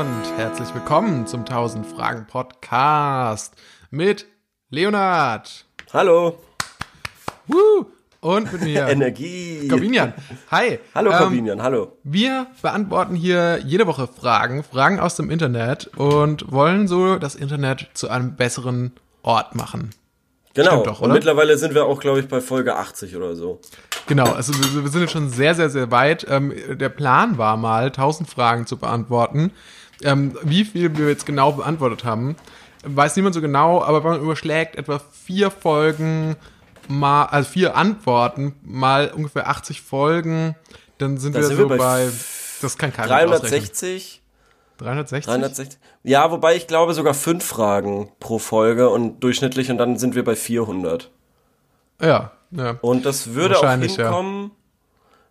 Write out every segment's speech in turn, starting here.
und herzlich willkommen zum 1000 Fragen Podcast mit Leonard. Hallo. Woo! Und mit mir. Energie. Corbinian. Hi. Hallo Corbinian, hallo. Wir beantworten hier jede Woche Fragen, Fragen aus dem Internet und wollen so das Internet zu einem besseren Ort machen. Genau. Doch, Und mittlerweile sind wir auch, glaube ich, bei Folge 80 oder so. Genau, also wir, wir sind jetzt schon sehr, sehr, sehr weit. Ähm, der Plan war mal, 1000 Fragen zu beantworten. Ähm, wie viel wir jetzt genau beantwortet haben, weiß niemand so genau, aber wenn man überschlägt, etwa vier Folgen mal, also vier Antworten mal ungefähr 80 Folgen, dann sind Da wir sind so wir bei bei, das kann keiner ausrechnen. 360. 360? 360. Ja, wobei ich glaube sogar fünf Fragen pro Folge und durchschnittlich und dann sind wir bei 400. Ja, ja. Und das würde auch Wahrscheinlich, ja.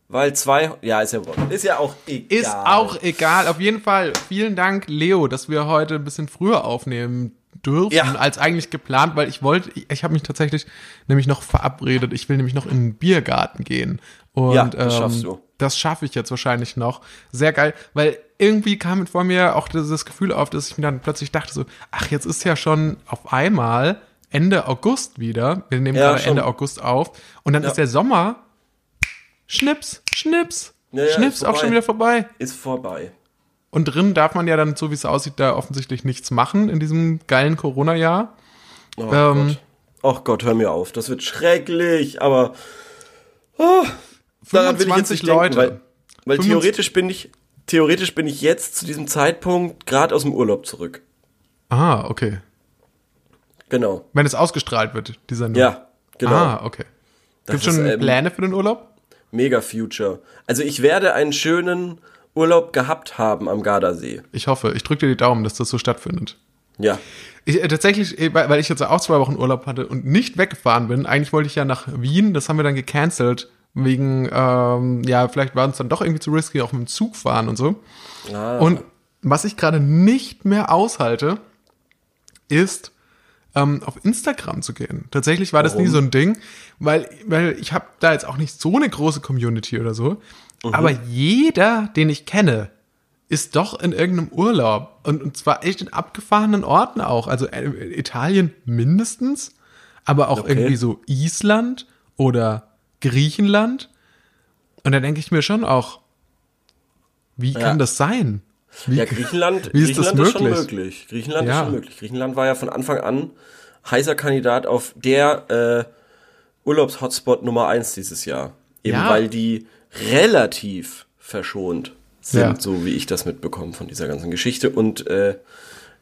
Weil zwei, ja, ist ja, ist ja auch egal. Ist auch egal. Auf jeden Fall vielen Dank, Leo, dass wir heute ein bisschen früher aufnehmen dürfen Ja. als eigentlich geplant, weil ich wollte, ich, ich habe mich tatsächlich nämlich noch verabredet. Ich will nämlich noch in den Biergarten gehen. Und Ja, das ähm, schaffst du. Das schaffe ich jetzt wahrscheinlich noch. Sehr geil, weil irgendwie kam vor mir auch dieses Gefühl auf, dass ich mir dann plötzlich dachte so, ach, jetzt ist ja schon auf einmal Ende August wieder. Wir nehmen Ja, gerade schon. Ende August auf. Und dann Ja. ist der Sommer. Schnips, Schnips, Ja, ja, Schnips auch schon wieder vorbei. Ist vorbei. Und drin darf man ja dann, so wie es aussieht, da offensichtlich nichts machen in diesem geilen Corona-Jahr. Oh Ähm, Gott. Ach Gott, hör mir auf. Das wird schrecklich, aber oh, daran will ich jetzt 25 nicht denken, Leute. weil, weil 25 theoretisch bin ich theoretisch bin ich jetzt zu diesem Zeitpunkt gerade aus dem Urlaub zurück. Ah, okay. Genau. Wenn es ausgestrahlt wird, die Sendung. Ja, genau. Ah, okay. Gibt schon ist, ähm, Pläne für den Urlaub? Mega Future. Also ich werde einen schönen Urlaub gehabt haben am Gardasee. Ich hoffe. Ich drücke dir die Daumen, dass das so stattfindet. Ja. Ich, äh, tatsächlich, äh, weil weil ich jetzt auch zwei Wochen Urlaub hatte und nicht weggefahren bin, eigentlich wollte ich ja nach Wien, das haben wir dann gecancelt, wegen, ähm, ja, vielleicht war uns dann doch irgendwie zu risky, auf dem Zug fahren und so. Ah. Und was ich gerade nicht mehr aushalte, ist ähm, auf Instagram zu gehen. Tatsächlich war das nie Warum? so ein Ding, weil, weil ich habe da jetzt auch nicht so eine große Community oder so. Mhm. Aber jeder, den ich kenne, ist doch in irgendeinem Urlaub. Und, und zwar echt in abgefahrenen Orten auch. Also äh, Italien mindestens, aber auch Okay. irgendwie so Island oder Griechenland. Und da denke ich mir schon auch, wie Ja. kann das sein? Wie, Ja, Griechenland, Wie ist das Griechenland ist schon möglich? möglich. Griechenland Ja. ist schon möglich. Griechenland war ja von Anfang an heißer Kandidat auf der äh, Urlaubs-Hotspot Nummer eins dieses Jahr. Eben Ja. weil die relativ verschont sind, Ja. so wie ich das mitbekomme von dieser ganzen Geschichte. Und äh,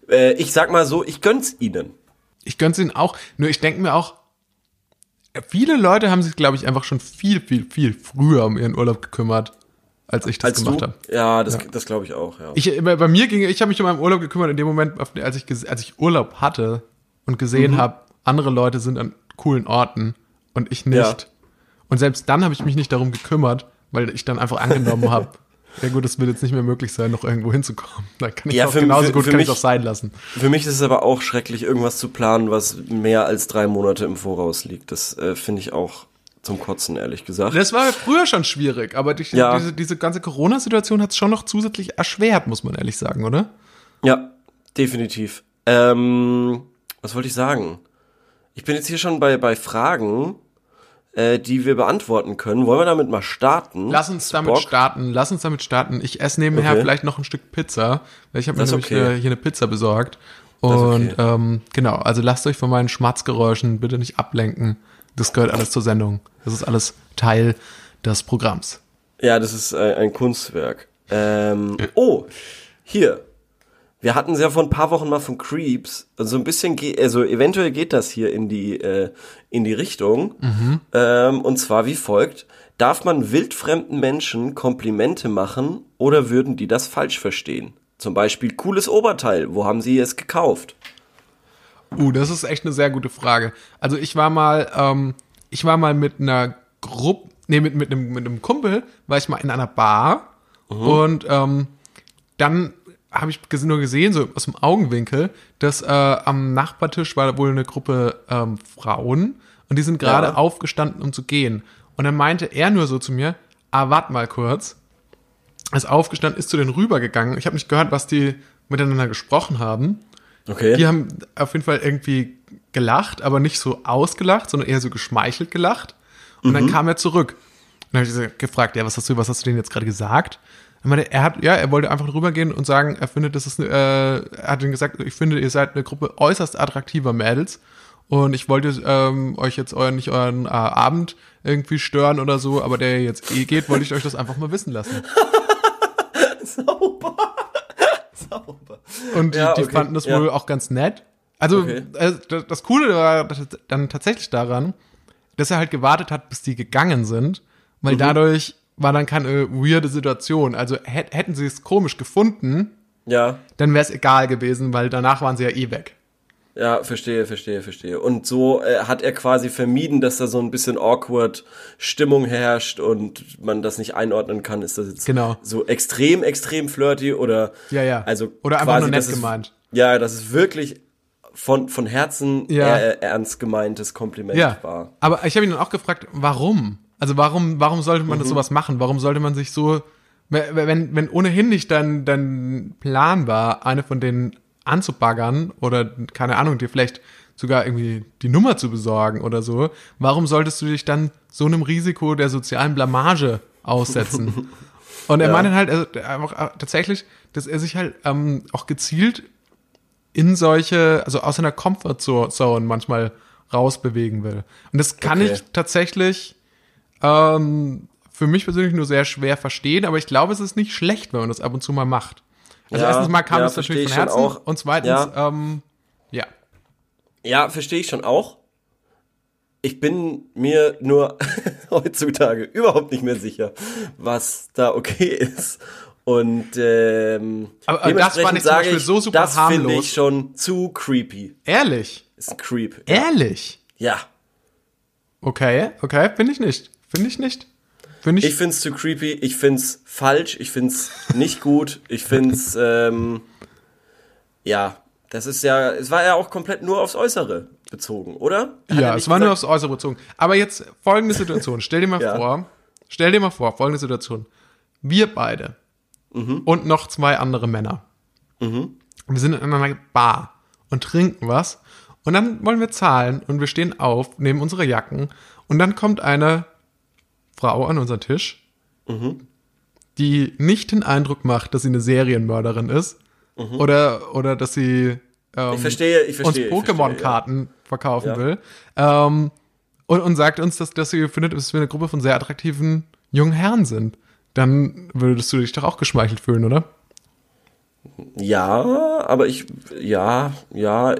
äh, ich sag mal so, ich gönn's ihnen. Ich gönn's ihnen auch. Nur ich denke mir auch, viele Leute haben sich, glaube ich, einfach schon viel, viel, viel früher um ihren Urlaub gekümmert, als ich das Als gemacht habe. Ja, das, das glaube ich auch, ja. Ich, bei, bei mir ging, ich habe mich um meinen Urlaub gekümmert in dem Moment, als ich, als ich Urlaub hatte und gesehen Mhm. habe, andere Leute sind an coolen Orten und ich nicht. Ja. Und selbst dann habe ich mich nicht darum gekümmert, weil ich dann einfach angenommen habe, ja gut, es wird jetzt nicht mehr möglich sein, noch irgendwo hinzukommen. Dann kann ich Ja, auch für- genauso für- gut für kann ich mich- auch sein lassen. Für mich ist es aber auch schrecklich, irgendwas zu planen, was mehr als drei Monate im Voraus liegt. Das äh, finde ich auch zum Kotzen, ehrlich gesagt. Das war früher schon schwierig, aber durch Ja. diese, diese ganze Corona-Situation hat es schon noch zusätzlich erschwert, muss man ehrlich sagen, oder? Ja, definitiv. Ähm, was wollte ich sagen? Ich bin jetzt hier schon bei, bei Fragen, äh, die wir beantworten können. Wollen wir damit mal starten? Lass uns damit Bock? starten. Lass uns damit starten. Ich esse nebenher Okay. vielleicht noch ein Stück Pizza, weil ich habe mir nämlich okay. eine, hier eine Pizza besorgt. Und okay. ähm, genau, also lasst euch von meinen Schmatzgeräuschen bitte nicht ablenken. Das gehört alles zur Sendung. Das ist alles Teil des Programms. Ja, das ist äh, ein Kunstwerk. Ähm, oh, hier. Wir hatten es ja vor ein paar Wochen mal von Creeps. Also so ein bisschen, ge- also eventuell geht das hier in die, äh, in die Richtung. Ähm, und zwar wie folgt. Darf man wildfremden Menschen Komplimente machen oder würden die das falsch verstehen? Zum Beispiel cooles Oberteil. Wo haben sie es gekauft? Uh, das ist echt eine sehr gute Frage. Also ich war mal, ähm, ich war mal mit einer Gruppe, nee, mit, mit, einem, mit einem Kumpel, war ich mal in einer Bar und ähm, dann habe ich nur gesehen, so aus dem Augenwinkel, dass äh, am Nachbartisch war wohl eine Gruppe ähm, Frauen und die sind gerade Ja. aufgestanden, um zu gehen. Und dann meinte er nur so zu mir, ah, wart mal kurz. Ist aufgestanden, ist zu denen rübergegangen. Ich habe nicht gehört, was die, miteinander gesprochen haben. Okay. Die haben auf jeden Fall irgendwie gelacht, aber nicht so ausgelacht, sondern eher so geschmeichelt gelacht. Und dann kam er zurück. Und dann habe ich gefragt, ja, was hast du, was hast du denn jetzt gerade gesagt? Er meinte, er hat, ja, er wollte einfach rübergehen und sagen, er findet, das ist, eine, äh, er hat ihm gesagt, ich finde, ihr seid eine Gruppe äußerst attraktiver Mädels. Und ich wollte ähm, euch jetzt euren, nicht euren äh, Abend irgendwie stören oder so, aber der jetzt eh geht, wollte ich euch das einfach mal wissen lassen. Sauber. Sauber. Und die, Ja, die okay, fanden das ja. wohl auch ganz nett. Also Okay. äh, das, das Coole war dann tatsächlich daran, dass er halt gewartet hat, bis die gegangen sind, weil Mhm. dadurch war dann keine weirde Situation. Also hätt, hätten sie es komisch gefunden, Ja. dann wäre es egal gewesen, weil danach waren sie ja eh weg. Ja, verstehe, verstehe, verstehe. Und so äh, hat er quasi vermieden, dass da so ein bisschen awkward Stimmung herrscht und man das nicht einordnen kann. Ist das jetzt Genau. so extrem, extrem flirty oder Ja, ja. Also Oder einfach quasi, nur nett gemeint. Ja, das ist wirklich von von Herzen Ja. äh, ernst gemeintes Kompliment Ja. war. Aber ich habe ihn dann auch gefragt, warum? Also warum, warum sollte man Mhm. das sowas machen? Warum sollte man sich so, wenn, wenn ohnehin nicht dein, dein Plan war, eine von denen anzubaggern oder, keine Ahnung, dir vielleicht sogar irgendwie die Nummer zu besorgen oder so, warum solltest du dich dann so einem Risiko der sozialen Blamage aussetzen? Und er Ja. meinte halt also, einfach äh, tatsächlich, dass er sich halt ähm, auch gezielt in solche, also aus seiner Comfortzone manchmal rausbewegen will. Und das kann Okay. ich tatsächlich ähm, für mich persönlich nur sehr schwer verstehen, aber ich glaube, es ist nicht schlecht, wenn man das ab und zu mal macht. Also Ja, erstens mal kam ja, es natürlich von ich Herzen auch. und zweitens, Ja. ähm, ja. Ja, verstehe ich schon auch. Ich bin mir nur heutzutage überhaupt nicht mehr sicher, was da okay ist. Und ähm, Aber- aber das fand ich zum Beispiel so super das finde harmlos. ich schon zu creepy. Ehrlich? Ist ein Creep. Ehrlich? ja. Okay, okay, finde ich nicht. Finde ich nicht. Finde ich, Ich find's zu creepy, ich find's falsch, ich find's nicht gut, ich find's, ähm, ja, das ist ja, es war ja auch komplett nur aufs Äußere bezogen, oder? Hat Ja, es war nur aufs Äußere bezogen. Aber jetzt folgende Situation. Stell dir mal Ja. vor, stell dir mal vor, folgende Situation. Wir beide Mhm. und noch zwei andere Männer. Wir sind in einer Bar und trinken was. Und dann wollen wir zahlen und wir stehen auf, nehmen unsere Jacken und dann kommt eine Frau an unseren Tisch, Mhm. die nicht den Eindruck macht, dass sie eine Serienmörderin ist oder, oder dass sie ähm, Mhm. Ich verstehe, ich uns verstehe. verstehe, Pokémon-Karten verkaufen Ja. will. Ähm, und, und sagt uns, dass, dass sie findet, dass wir eine Gruppe von sehr attraktiven jungen Herren sind. Dann würdest du dich doch auch geschmeichelt fühlen, oder? Ja, aber ich, ja, ja,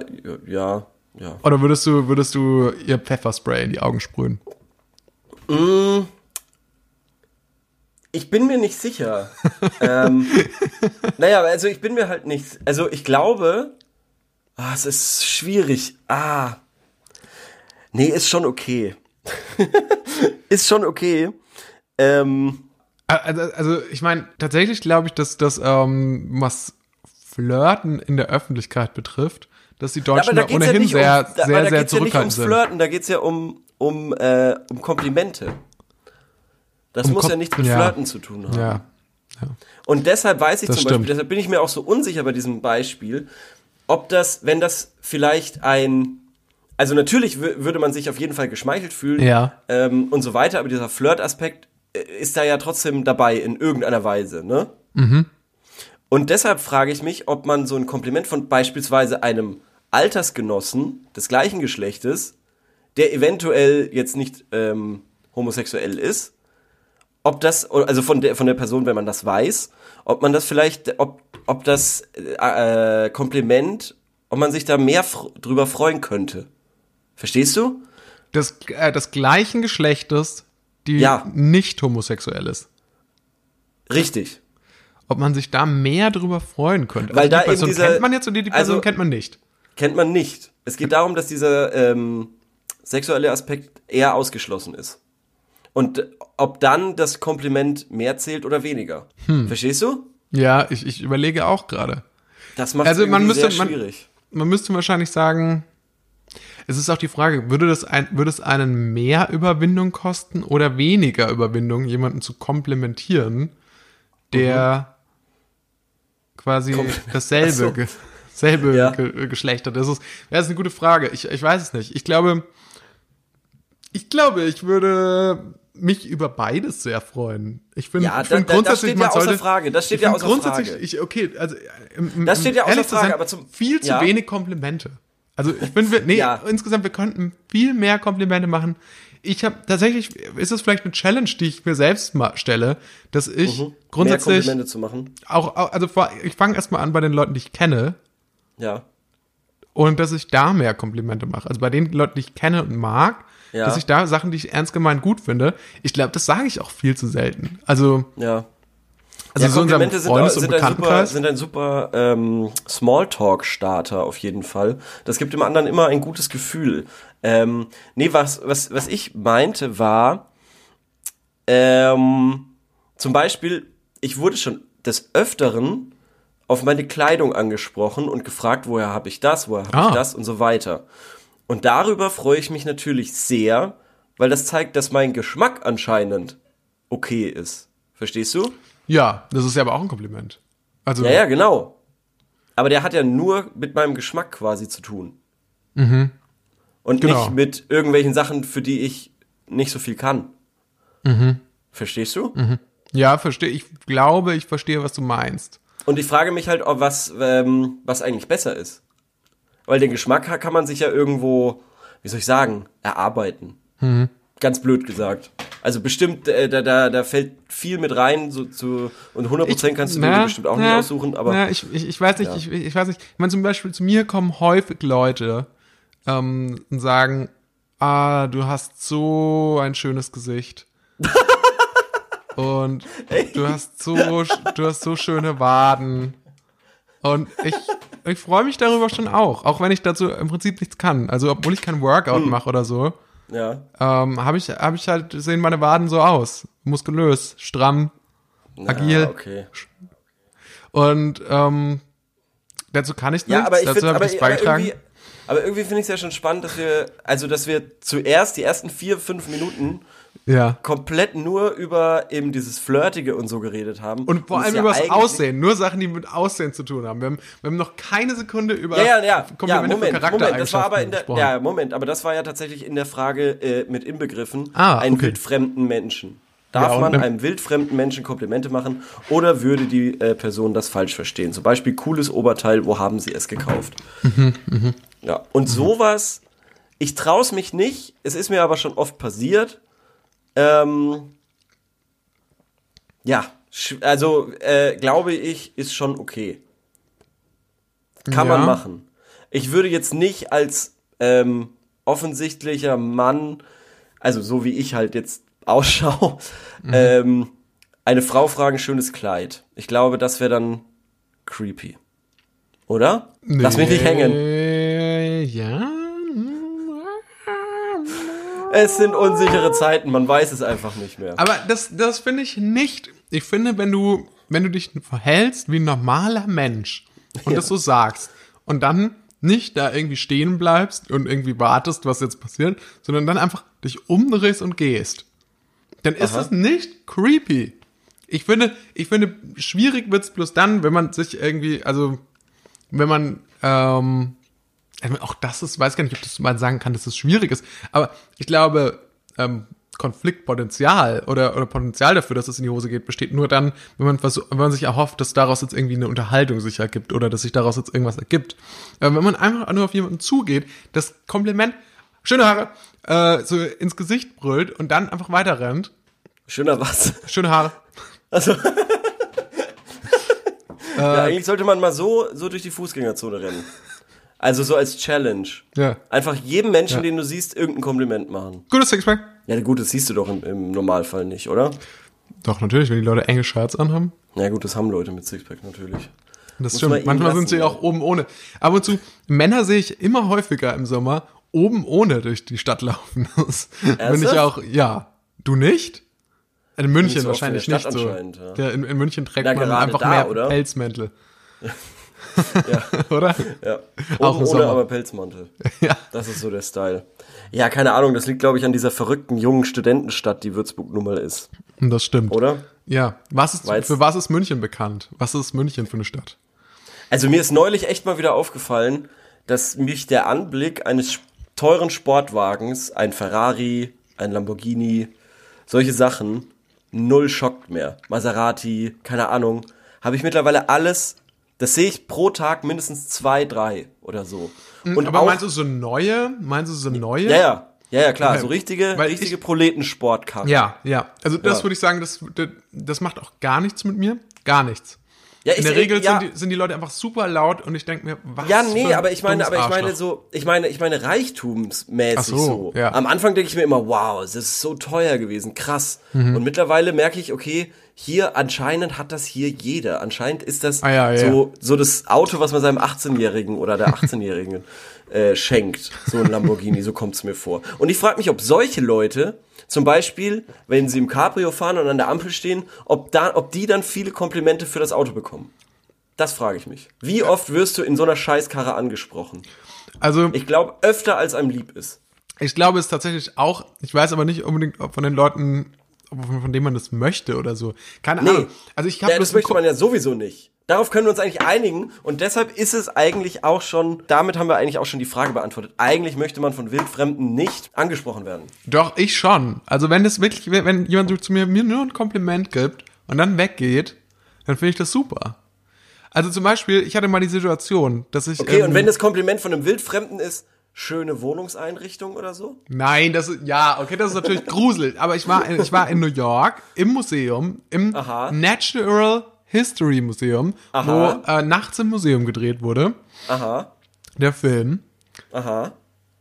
ja, ja. Oder würdest du, würdest du ihr Pfefferspray in die Augen sprühen? Ich bin mir nicht sicher. ähm, naja, also ich bin mir halt nicht, also ich glaube, ah, es ist schwierig. Ah, nee, ist schon okay. ist schon okay. Ähm, Also, also ich meine, tatsächlich glaube ich, dass das, ähm, was Flirten in der Öffentlichkeit betrifft, dass die Ja, Deutschen da geht's ohnehin nicht sehr, um, da, sehr, da sehr geht's ja nicht zurückhaltend ums sind. Flirten, da geht's ja um, um, äh, um Komplimente. Das muss Kom- ja nichts mit ja. Flirten zu tun haben. Ja. ja. Und deshalb weiß ich Das zum stimmt. Beispiel, deshalb bin ich mir auch so unsicher bei diesem Beispiel, ob das, wenn das vielleicht ein, also natürlich wü- würde man sich auf jeden Fall geschmeichelt fühlen Ja. ähm, und so weiter, aber dieser Flirt-Aspekt äh, ist da ja trotzdem dabei in irgendeiner Weise, ne? Mhm. Und deshalb frage ich mich, ob man so ein Kompliment von beispielsweise einem Altersgenossen des gleichen Geschlechtes, der eventuell jetzt nicht ähm, homosexuell ist, ob das, also von der, von der Person, wenn man das weiß, ob man das vielleicht, ob, ob das äh, Kompliment, ob man sich da mehr drüber freuen könnte. Verstehst du? Des, äh, des gleichen Geschlechtes, die Ja. nicht homosexuell ist. Richtig. Ob man sich da mehr drüber freuen könnte. Weil also da die Person dieser- kennt man jetzt und die, die Person also- kennt man nicht. Kennt man nicht. Es geht darum, dass dieser ähm, sexuelle Aspekt eher ausgeschlossen ist. Und ob dann das Kompliment mehr zählt oder weniger. Hm. Verstehst du? Ja, ich, ich überlege auch gerade. Das macht Also es man müsste- sehr man- schwierig. Man müsste wahrscheinlich sagen, es ist auch die Frage, würde, das ein, würde es einen mehr Überwindung kosten oder weniger Überwindung, jemanden zu komplimentieren, der quasi Kom- dasselbe, so. ge selbe Ja. ge Geschlecht hat. Das ist, das ist eine gute Frage. Ich, ich weiß es nicht. Ich glaube, ich glaube, ich würde mich über beides sehr freuen. Ich bin, Ja, ich find da- das grundsätzlich, steht ja außer sollte, Frage. Das steht ja außer grundsätzlich, Frage. Ich, okay, also um, um, Das steht ja außer Frage, sein, aber zum- viel zu Ja. wenig Komplimente. Also ich finde, nee, Ja. insgesamt, wir könnten viel mehr Komplimente machen. Ich habe tatsächlich, ist es vielleicht eine Challenge, die ich mir selbst mal stelle, dass ich Mhm. Mehr grundsätzlich Komplimente zu machen. auch, auch, also vor, ich fange erstmal an bei den Leuten, die ich kenne Ja. und dass ich da mehr Komplimente mache. Also bei den Leuten, die ich kenne und mag, Ja. dass ich da Sachen, die ich ernst gemeint gut finde, ich glaube, das sage ich auch viel zu selten. Also, Ja. also ja, so Komplimente sind, und sind, ein super, sind ein super ähm, Smalltalk-Starter auf jeden Fall. Das gibt dem anderen immer ein gutes Gefühl. Ähm, nee, was, was, was ich meinte war, ähm, zum Beispiel, ich wurde schon des Öfteren auf meine Kleidung angesprochen und gefragt, woher habe ich das, woher habe Ah. ich das und so weiter. Und darüber freue ich mich natürlich sehr, weil das zeigt, dass mein Geschmack anscheinend okay ist. Verstehst du? Ja, das ist ja aber auch ein Kompliment. Also, Ja, ja, genau. Aber der hat ja nur mit meinem Geschmack quasi zu tun. Und Genau. nicht mit irgendwelchen Sachen, für die ich nicht so viel kann. Verstehst du? ja, verstehe. Ich glaube, ich verstehe, was du meinst. Und ich frage mich halt, ob was, ähm, was eigentlich besser ist. Weil den Geschmack kann man sich ja irgendwo, wie soll ich sagen, erarbeiten. Ganz blöd gesagt. Also bestimmt, äh, da, da, da fällt viel mit rein, so zu, und 100% kannst du dir Na, bestimmt auch na, nicht aussuchen, aber Na, ich, ich, ich weiß nicht, Ja. ich, ich weiß nicht. Ich meine, zum Beispiel zu mir kommen häufig Leute ähm, und sagen, ah, du hast so ein schönes Gesicht. und du hast so, du hast so schöne Waden. Und ich, ich freue mich darüber schon auch, auch wenn ich dazu im Prinzip nichts kann. Also obwohl ich kein Workout Hm. mache oder so, ja. ähm, habe ich, hab ich halt, sehen meine Waden so aus. Muskulös, stramm. Agil. Ah, okay. Und ähm, dazu kann ich nichts, Ja, aber ich dazu habe ich das aber beigetragen. irgendwie, aber irgendwie finde ich es ja schon spannend, dass wir, also dass wir zuerst die ersten vier, fünf Minuten Ja. komplett nur über eben dieses Flirtige und so geredet haben. Und vor es allem ja über das Aussehen. Nur Sachen, die mit Aussehen zu tun haben. Wir haben, wir haben noch keine Sekunde über Ja, ja, ja, ja, Komplimente Moment, für Moment, das war aber in der, gesprochen. ja, Moment, aber das war ja tatsächlich in der Frage äh, mit inbegriffen, Ah, einen okay. wildfremden Menschen. Darf Ja, und man einem wildfremden Menschen Komplimente machen oder würde die äh, Person das falsch verstehen? Zum Beispiel cooles Oberteil, wo haben sie es gekauft? Mhm, Ja, und sowas, ich traue es mich nicht, es ist mir aber schon oft passiert. Ähm, ja, also äh, glaube ich, ist schon okay. Kann Ja. man machen. Ich würde jetzt nicht als ähm, offensichtlicher Mann, also so wie ich halt jetzt ausschaue, Mhm. ähm, eine Frau fragen, schönes Kleid. Ich glaube, das wäre dann creepy. Oder? Lass mich nicht hängen. Äh, Ja. Es sind unsichere Zeiten, man weiß es einfach nicht mehr. Aber das, das finde ich nicht. Ich finde, wenn du, wenn du dich verhältst wie ein normaler Mensch und das so sagst und dann nicht da irgendwie stehen bleibst und irgendwie wartest, was jetzt passiert, sondern dann einfach dich umdrehst und gehst, dann ist Aha. es nicht creepy. Ich finde, ich finde, schwierig wird's bloß dann, wenn man sich irgendwie, also, wenn man, ähm, auch das ist, weiß gar nicht, ob das man sagen kann, dass es schwierig ist, aber ich glaube, ähm, Konfliktpotenzial oder, oder Potenzial dafür, dass es in die Hose geht, besteht nur dann, wenn man, versuch, wenn man sich erhofft, dass daraus jetzt irgendwie eine Unterhaltung sich ergibt oder dass sich daraus jetzt irgendwas ergibt. Äh, wenn man einfach nur auf jemanden zugeht, das Kompliment, schöne Haare, äh, so ins Gesicht brüllt und dann einfach weiter rennt, Schöner was. schöne Haare. Also. Äh. ja, eigentlich sollte man mal so, so durch die Fußgängerzone rennen. Also so als Challenge. Ja. Einfach jedem Menschen, Ja. den du siehst, irgendein Kompliment machen. Gutes Sixpack. Ja gut, das siehst du doch im, im Normalfall nicht, oder? Doch, natürlich, wenn die Leute enge Shirts anhaben. Ja gut, das haben Leute mit Sixpack natürlich. Das Muss man stimmt. ihnen Manchmal lassen, sind sie ja. auch oben ohne. Ab und zu, Männer sehe ich immer häufiger im Sommer oben ohne durch die Stadt laufen. Bin ich auch, ja. Du nicht? In München so wahrscheinlich nicht so. ja. Der, in, in München trägt Na, man einfach da, mehr oder? Pelzmäntel. Ja. oder? Ja. Auch Oben im ohne, Sommer. aber Pelzmantel. Ja. Das ist so der Style. Ja, keine Ahnung, das liegt, glaube ich, an dieser verrückten jungen Studentenstadt, die Würzburg nun mal ist. Das stimmt. Oder? Ja. Was ist, Weil's- für was ist München bekannt? Was ist München für eine Stadt? Also mir ist neulich echt mal wieder aufgefallen, dass mich der Anblick eines teuren Sportwagens, ein Ferrari, ein Lamborghini, solche Sachen, null schockt mehr. Maserati, keine Ahnung, habe ich mittlerweile alles, das sehe ich pro Tag mindestens zwei, drei oder so. Und Aber meinst du so neue? Meinst du so neue? Ja, ja. Ja, ja, klar, so richtige, Weil richtige Proletensportkarren. Ja, ja. Also das ja. würde ich sagen, das, das macht auch gar nichts mit mir. Gar nichts. Ja, in der Regel ja. sind, die, sind die Leute einfach super laut und ich denke mir, was? Ja, nee, aber ich meine, aber ich meine so, ich meine, ich meine reichtumsmäßig so, so. Ja. Am Anfang denke ich mir immer, wow, es ist so teuer gewesen, krass. Mhm. Und mittlerweile merke ich, okay, hier anscheinend hat das hier jeder. Anscheinend ist das ah, ja, so so das Auto, was man seinem 18-Jährigen oder der 18-Jährigen äh, schenkt, so ein Lamborghini, so kommt's mir vor. Und ich frage mich, ob solche Leute zum Beispiel, wenn sie im Cabrio fahren und an der Ampel stehen, ob, da, ob die dann viele Komplimente für das Auto bekommen. Das frage ich mich. Wie oft wirst du in so einer Scheißkarre angesprochen? Also. Ich glaube, öfter als einem lieb ist. Ich glaube es tatsächlich auch. Ich weiß aber nicht unbedingt, ob von den Leuten, von denen man das möchte oder so. Keine Ahnung. Nee, also ich habe ja, das möchte man ja sowieso nicht. Darauf können wir uns eigentlich einigen und deshalb ist es eigentlich auch schon, damit haben wir eigentlich auch schon die Frage beantwortet. Eigentlich möchte man von Wildfremden nicht angesprochen werden. Doch, ich schon. Also wenn es wirklich, wenn jemand zu mir, mir nur ein Kompliment gibt und dann weggeht, dann finde ich das super. Also zum Beispiel, ich hatte mal die Situation, dass ich. Okay, ähm, und wenn das Kompliment von einem Wildfremden ist, schöne Wohnungseinrichtung oder so? Nein, das ist, ja, okay, das ist natürlich gruselig. Aber ich war, ich war in New York im Museum, im Aha. Natural History Museum, Aha. wo äh, nachts im Museum gedreht wurde. Aha. Der Film. Aha.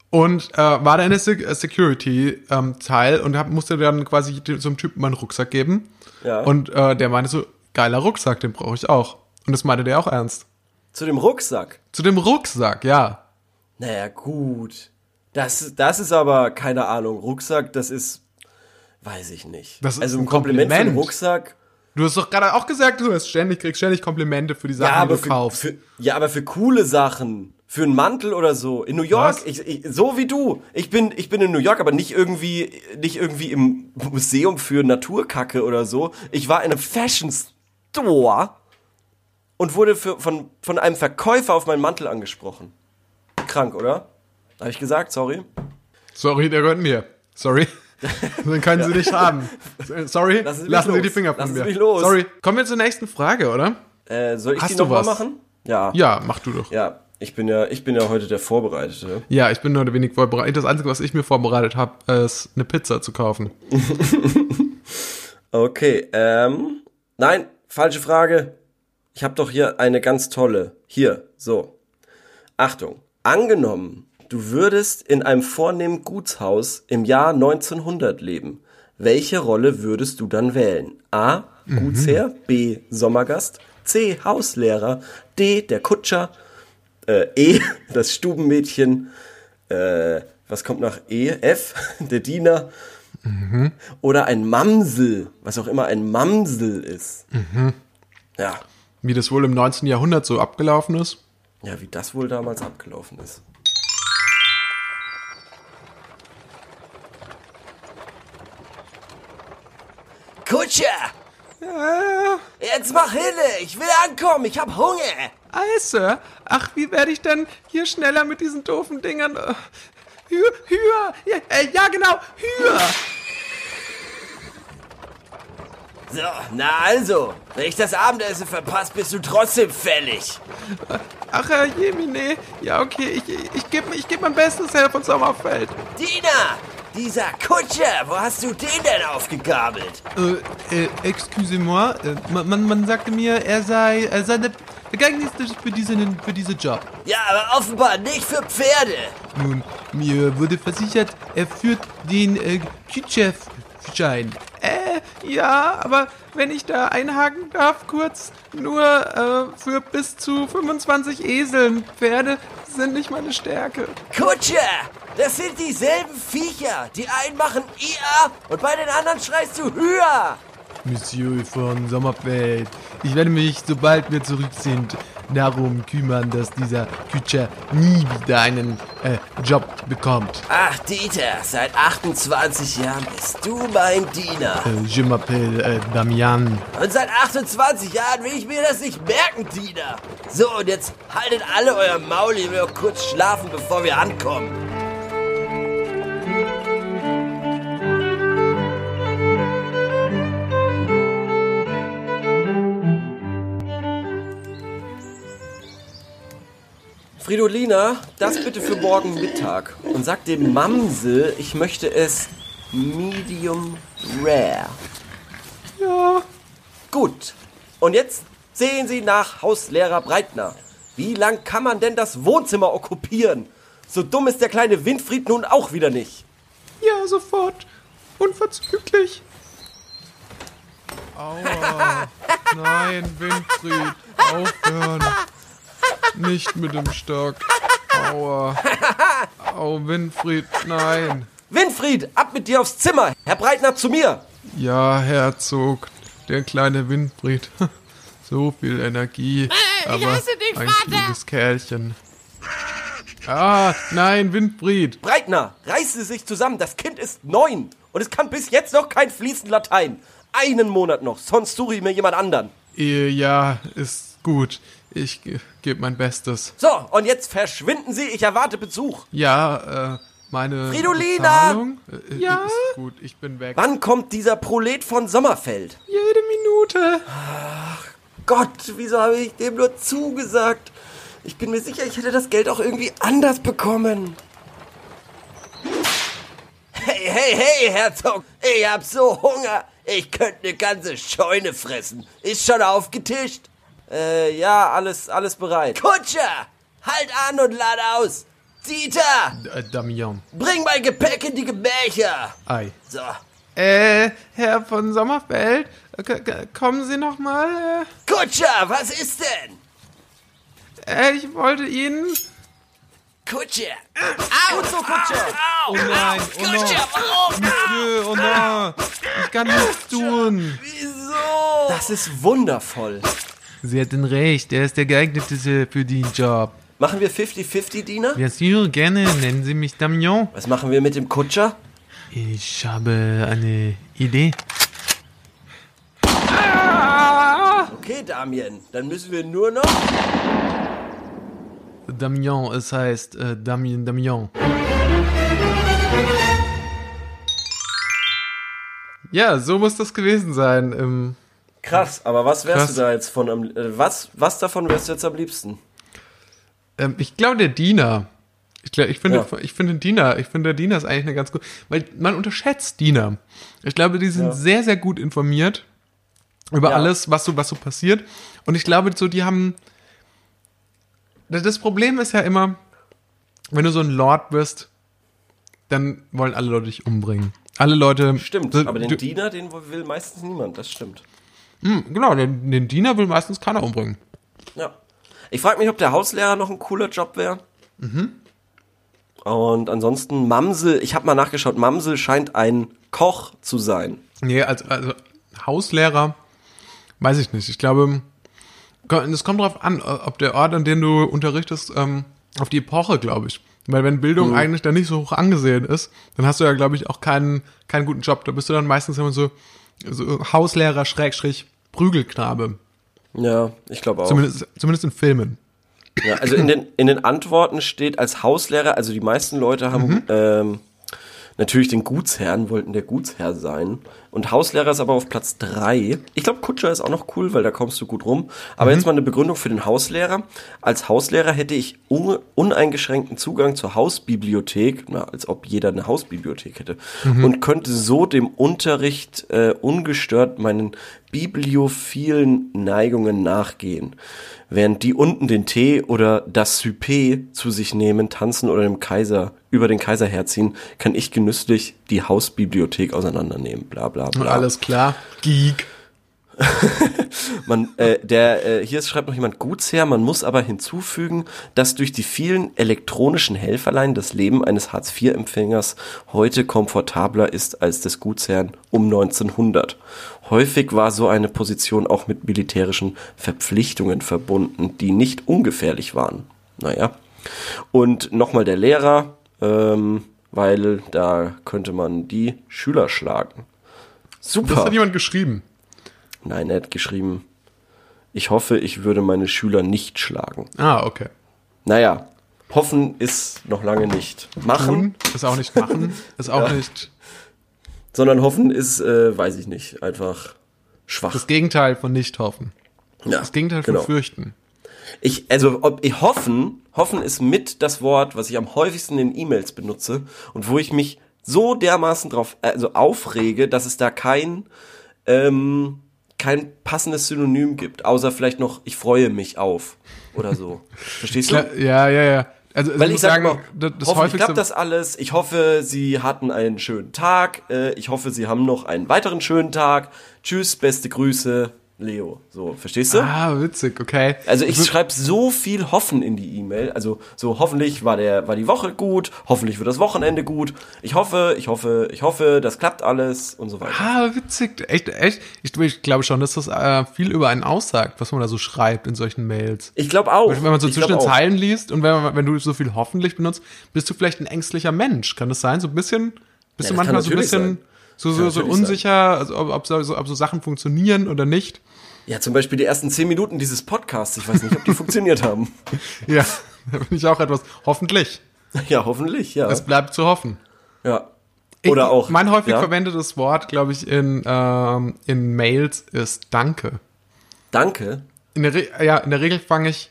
Und äh, war da eine Se Security-Teil ähm, und hab, musste dann quasi so einem Typen meinen Rucksack geben. Ja. Und äh, der meinte so, geiler Rucksack, den brauche ich auch. Und das meinte der auch ernst. Zu dem Rucksack? Zu dem Rucksack, ja. Naja, gut. Das, das ist aber, keine Ahnung, Rucksack, das ist, weiß ich nicht. Das ist also ein Kompliment, Kompliment für Rucksack Du hast doch gerade auch gesagt, du hast ständig, kriegst ständig Komplimente für die Sachen, ja, die du für, kaufst. Für, ja, aber für coole Sachen. Für einen Mantel oder so. In New York, ich, ich, so wie du. Ich bin, ich bin in New York, aber nicht irgendwie, nicht irgendwie im Museum für Naturkacke oder so. Ich war in einem Fashion Store und wurde für, von, von einem Verkäufer auf meinen Mantel angesprochen. Krank, oder? Habe ich gesagt, sorry? Sorry, der gehört mir. Sorry. Dann können Sie nicht haben. Sorry, lassen Sie, lassen Sie die Finger von lassen mir. Sie mich los. Sorry. Kommen wir zur nächsten Frage, oder? Äh, soll ich Hast die nochmal machen? Ja. Ja, mach du doch. Ja, ich bin ja, ich bin ja heute der Vorbereitete. Ja, ich bin heute wenig vorbereitet. Das Einzige, was ich mir vorbereitet habe, ist eine Pizza zu kaufen. okay, ähm, nein, falsche Frage. Ich habe doch hier eine ganz tolle. Hier, so. Achtung. Angenommen, Du würdest in einem vornehmen Gutshaus im Jahr 1900 leben. Welche Rolle würdest du dann wählen? A. Gutsherr, B. Sommergast, C. Hauslehrer, D. Der Kutscher, äh, E. Das Stubenmädchen, äh, was kommt nach E? F. Der Diener. Mhm. Oder ein Mamsel, was auch immer ein Mamsel ist. Mhm. Ja. Wie das wohl im 19. Jahrhundert so abgelaufen ist? Ja, wie das wohl damals abgelaufen ist. Kutscher! Ja. Jetzt mach Hille, ich will ankommen, ich hab Hunger. Ei, Sir. Ach, wie werde ich denn hier schneller mit diesen doofen Dingern? Äh, Hür, Hür, ja, äh, ja genau, Hür. So, na also, wenn ich das Abendessen verpasse, bist du trotzdem fällig. Ach, Herr Jemine, ja okay, ich, ich gebe ich geb mein Bestes, Herr von Sommerfeld. Dina, dieser Kutscher, wo hast du den denn aufgegabelt? Äh, äh, excusez-moi, äh, man, man sagte mir, er sei, er sei der geeignetste für diesen, für diesen Job. Ja, aber offenbar nicht für Pferde. Nun, mir wurde versichert, er führt den äh, Kütchef-Schein. Äh, ja, aber wenn ich da einhaken darf, kurz, nur äh, für bis zu 25 Eseln. Pferde sind nicht meine Stärke. Kutscher! Das sind dieselben Viecher. Die einen machen IA und bei den anderen schreist du Hüa. Monsieur von Sommerfeld, ich werde mich, sobald wir zurück sind, darum kümmern, dass dieser Kutscher nie wieder einen äh, Job bekommt. Ach, Dieter, seit 28 Jahren bist du mein Diener. Äh, je m'appelle äh, Damian. Und seit 28 Jahren will ich mir das nicht merken, Diener. So, und jetzt haltet alle euer Maul, ihr will kurz schlafen, bevor wir ankommen. Fridolina, das bitte für morgen Mittag. Und sag dem Mamsel, ich möchte es medium rare. Ja. Gut. Und jetzt sehen Sie nach Hauslehrer Breitner. Wie lang kann man denn das Wohnzimmer okkupieren? So dumm ist der kleine Winfried nun auch wieder nicht. Ja, sofort. Unverzüglich. Aua. Nein, Winfried. Aufhören. Nicht mit dem Stock. Aua. Au, Winfried, nein. Winfried, ab mit dir aufs Zimmer. Herr Breitner zu mir. Ja, Herzog. Der kleine Winfried. So viel Energie. ich aber hasse dich, ein Vater. liebes Kerlchen. Ah, nein, Winfried. Breitner, reißen Sie sich zusammen. Das Kind ist neun. Und es kann bis jetzt noch kein fließend Latein. Einen Monat noch, sonst suche ich mir jemand anderen. Eh, Ja, ist gut. Ich ge gebe mein Bestes. So, und jetzt verschwinden Sie. Ich erwarte Besuch. Ja, äh, meine Fridolina! Bezahlung äh, Ja? ist gut. Ich bin weg. Wann kommt dieser Prolet von Sommerfeld? Jede Minute. Gott, wieso habe ich dem nur zugesagt? Ich bin mir sicher, ich hätte das Geld auch irgendwie anders bekommen. Hey, hey, hey, Herzog, ich hab so Hunger. Ich könnte eine ganze Scheune fressen. Ist schon aufgetischt? Äh, ja, alles, alles bereit. Kutscher, halt an und lad aus. Dieter, Äh, Damian. bring mein Gepäck in die Gemächer. Ei. So, Äh, Herr von Sommerfeld, äh, kommen Sie noch mal? Kutscher, was ist denn? Äh, ich wollte Ihnen... Kutscher. Au, Gut so, Kutscher. Oh nein, oh nein. Kutscher, warum? Monsieur, oh nein. Ich kann nichts tun. Wieso? Das ist wundervoll. Sie hatten recht, er ist der geeigneteste für den Job. Machen wir 50-50, Diener? Bien sûr, gerne, nennen Sie mich Damian. Was machen wir mit dem Kutscher? Ich habe eine Idee. Okay, Damien, dann müssen wir nur noch... Damian, es heißt äh, Damien Damian. Ja, so muss das gewesen sein. Ähm, Krass, aber was wärst Krass. du da jetzt von am... Äh, was, was davon wärst du jetzt am liebsten? ähm, ich glaube, der Diener. Ich, glaub, ich, finde, Ja. ich finde Diener, ich finde der Diener ist eigentlich eine ganz gut, weil man unterschätzt Diener. Ich glaube, die sind Ja. sehr, sehr gut informiert über Ja. alles, was so, was so passiert. Und ich glaube, so, die haben. Das das Problem ist ja immer, wenn du so ein Lord bist, dann wollen alle Leute dich umbringen. Alle Leute. Stimmt, so, aber den du, Diener, den will meistens niemand, das stimmt. Genau, den, den Diener will meistens keiner umbringen. Ja. Ich frage mich, ob der Hauslehrer noch ein cooler Job wäre. Und ansonsten Mamsel, ich habe mal nachgeschaut, Mamsel scheint ein Koch zu sein. Nee, als, also Hauslehrer, weiß ich nicht. Ich glaube, es kommt darauf an, ob der Ort, an dem du unterrichtest, ähm, auf die Epoche, glaube ich. Weil wenn Bildung eigentlich da nicht so hoch angesehen ist, dann hast du ja, glaube ich, auch keinen, keinen guten Job. Da bist du dann meistens immer so, so Hauslehrer, Schrägstrich, Prügelknabe. Ja, ich glaube auch. Zumindest, zumindest in Filmen. Ja, also in den, in den Antworten steht als Hauslehrer, also die meisten Leute haben ähm, natürlich den Gutsherrn, wollten der Gutsherr sein. Und Hauslehrer ist aber auf Platz drei. Ich glaube, Kutscher ist auch noch cool, weil da kommst du gut rum. Aber jetzt mal eine Begründung für den Hauslehrer. Als Hauslehrer hätte ich un uneingeschränkten Zugang zur Hausbibliothek, na, als ob jeder eine Hausbibliothek hätte, und könnte so dem Unterricht äh, ungestört meinen bibliophilen Neigungen nachgehen. Während die unten den Tee oder das Souper zu sich nehmen, tanzen oder dem Kaiser über den Kaiser herziehen, kann ich genüsslich die Hausbibliothek auseinandernehmen. Bla bla bla. Alles klar. Geek. Man, äh, der, äh, hier schreibt noch jemand Gutsherr, man muss aber hinzufügen, dass durch die vielen elektronischen Helferlein das Leben eines Hartz-IV-Empfängers heute komfortabler ist als des Gutsherrn um 1900. Häufig war so eine Position auch mit militärischen Verpflichtungen verbunden, die nicht ungefährlich waren. Naja. Und nochmal der Lehrer, ähm, weil da könnte man die Schüler schlagen. Das Super. hat jemand geschrieben. Nein, er hat geschrieben, ich hoffe, ich würde meine Schüler nicht schlagen. Ah, okay. Naja, hoffen ist noch lange nicht machen, Tun ist auch nicht machen, ist auch Ja. nicht sondern hoffen ist, äh, weiß ich nicht, einfach schwach. das Gegenteil von nicht hoffen. ja, Das Gegenteil von genau. fürchten. Ich, also, ob ich hoffen, hoffen ist mit das Wort, was ich am häufigsten in E-Mails benutze und wo ich mich so dermaßen drauf, also aufrege, dass es da kein, ähm, kein passendes Synonym gibt, außer vielleicht noch, ich freue mich auf oder so. Verstehst du? Ja, ja, ja. Also, Weil ich sage immer, das, das hoffentlich klappt das alles. Ich hoffe, Sie hatten einen schönen Tag. Äh, ich hoffe, Sie haben noch einen weiteren schönen Tag. Tschüss, beste Grüße, Leo. So, verstehst du? ah, witzig, okay. Also ich schreibe so viel Hoffen in die E-Mail. Also so hoffentlich war der war die Woche gut, hoffentlich wird das Wochenende gut. Ich hoffe, ich hoffe, ich hoffe, das klappt alles und so weiter. Ah, witzig. Echt, echt. Ich, ich glaube schon, dass das äh, viel über einen aussagt, was man da so schreibt in solchen Mails. Ich glaube auch. Wenn man so ich zwischen den. Zeilen liest und wenn, man, wenn du so viel hoffentlich benutzt, bist du vielleicht ein ängstlicher Mensch. Kann das sein? So ein bisschen, bist Ja, du manchmal so ein bisschen sein. so, so, so unsicher, also ob, ob, so, ob so Sachen funktionieren oder nicht? Ja, zum Beispiel die ersten zehn Minuten dieses Podcasts. Ich weiß nicht, ob die funktioniert haben. Ja, da bin ich auch etwas. Hoffentlich. Ja, hoffentlich, ja. Es bleibt zu hoffen. ja. Oder ich, auch. Mein häufig ja? verwendetes Wort, glaube ich, in, ähm, in Mails ist Danke. Danke. In der, Re ja, in der Regel fange ich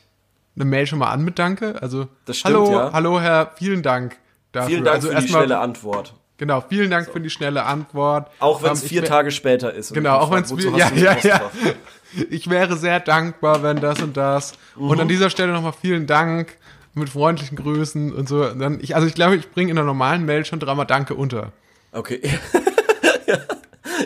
eine Mail schon mal an mit Danke. Also, Das stimmt, hallo, ja. hallo Herr, vielen Dank dafür. Vielen Dank also für die erstmal- schnelle Antwort. Genau, vielen Dank für die schnelle Antwort. Auch wenn es Ähm, ich vier Tage später ist. und Genau, auch wenn es wozu ja, ja, ja. Ich wäre sehr dankbar, wenn das und das. Und Mhm. an dieser Stelle nochmal vielen Dank mit freundlichen Grüßen und so. Und dann, ich, also ich glaube, ich bringe in der normalen Mail schon dreimal Danke unter. Okay. ja.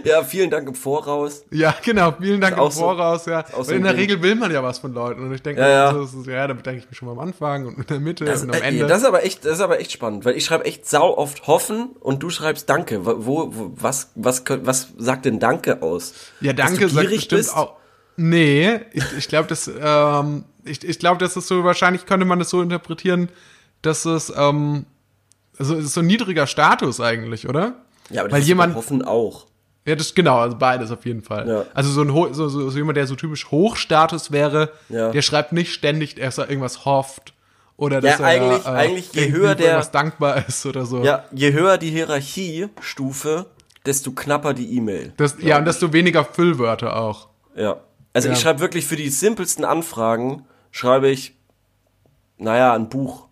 Ja, vielen Dank im Voraus. Ja, genau. Vielen Dank im auch so- Voraus, ja. auch so Weil in der Ding. Regel will man ja was von Leuten. Und ich denke, Ja, ja. So, so, ja, da bedanke ich mich schon mal am Anfang und in der Mitte Das, und am äh, Ende. das ist aber echt, das ist aber echt spannend, weil ich schreibe echt sau oft hoffen und du schreibst Danke. Wo, wo was, was, was sagt denn Danke aus? ja, danke, sagt bestimmt bist? auch. Nee, ich, ich glaube, das, ähm, ich, ich glaube, das ist so, wahrscheinlich könnte man das so interpretieren, dass es, ähm, also es ist so ein niedriger Status eigentlich, oder? Ja, aber das Weil ist jemand, Hoffen auch. Ja, das genau, also beides auf jeden Fall. Ja. Also so ein Ho so, so, so jemand, der so typisch Hochstatus wäre, Ja. der schreibt nicht ständig, dass er irgendwas hofft oder Ja, dass er eigentlich- eigentlich je höher der- irgendwas dankbar ist oder so. Ja, je höher die Hierarchiestufe, desto knapper die E-Mail. Ja, und desto weniger Füllwörter auch. Ja. Also ich schreibe wirklich für die simpelsten Anfragen, schreibe ich, naja, ein Buch.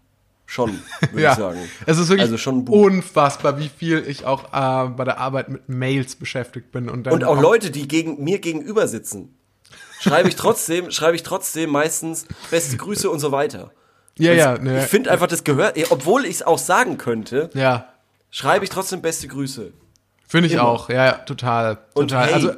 Schon, würde ja, ich sagen. es ist wirklich Also schon unfassbar, wie viel ich auch äh, bei der Arbeit mit Mails beschäftigt bin und dann Und auch Leute, die gegen, mir gegenüber sitzen, schreibe ich trotzdem, schreibe ich trotzdem meistens beste Grüße und so weiter. ja, ja, ich ne, ich finde einfach, das gehört, eh, obwohl ich es auch sagen könnte, ja, schreibe ich trotzdem beste Grüße. finde ich Immer. auch, ja, total, Und total. hey. Also,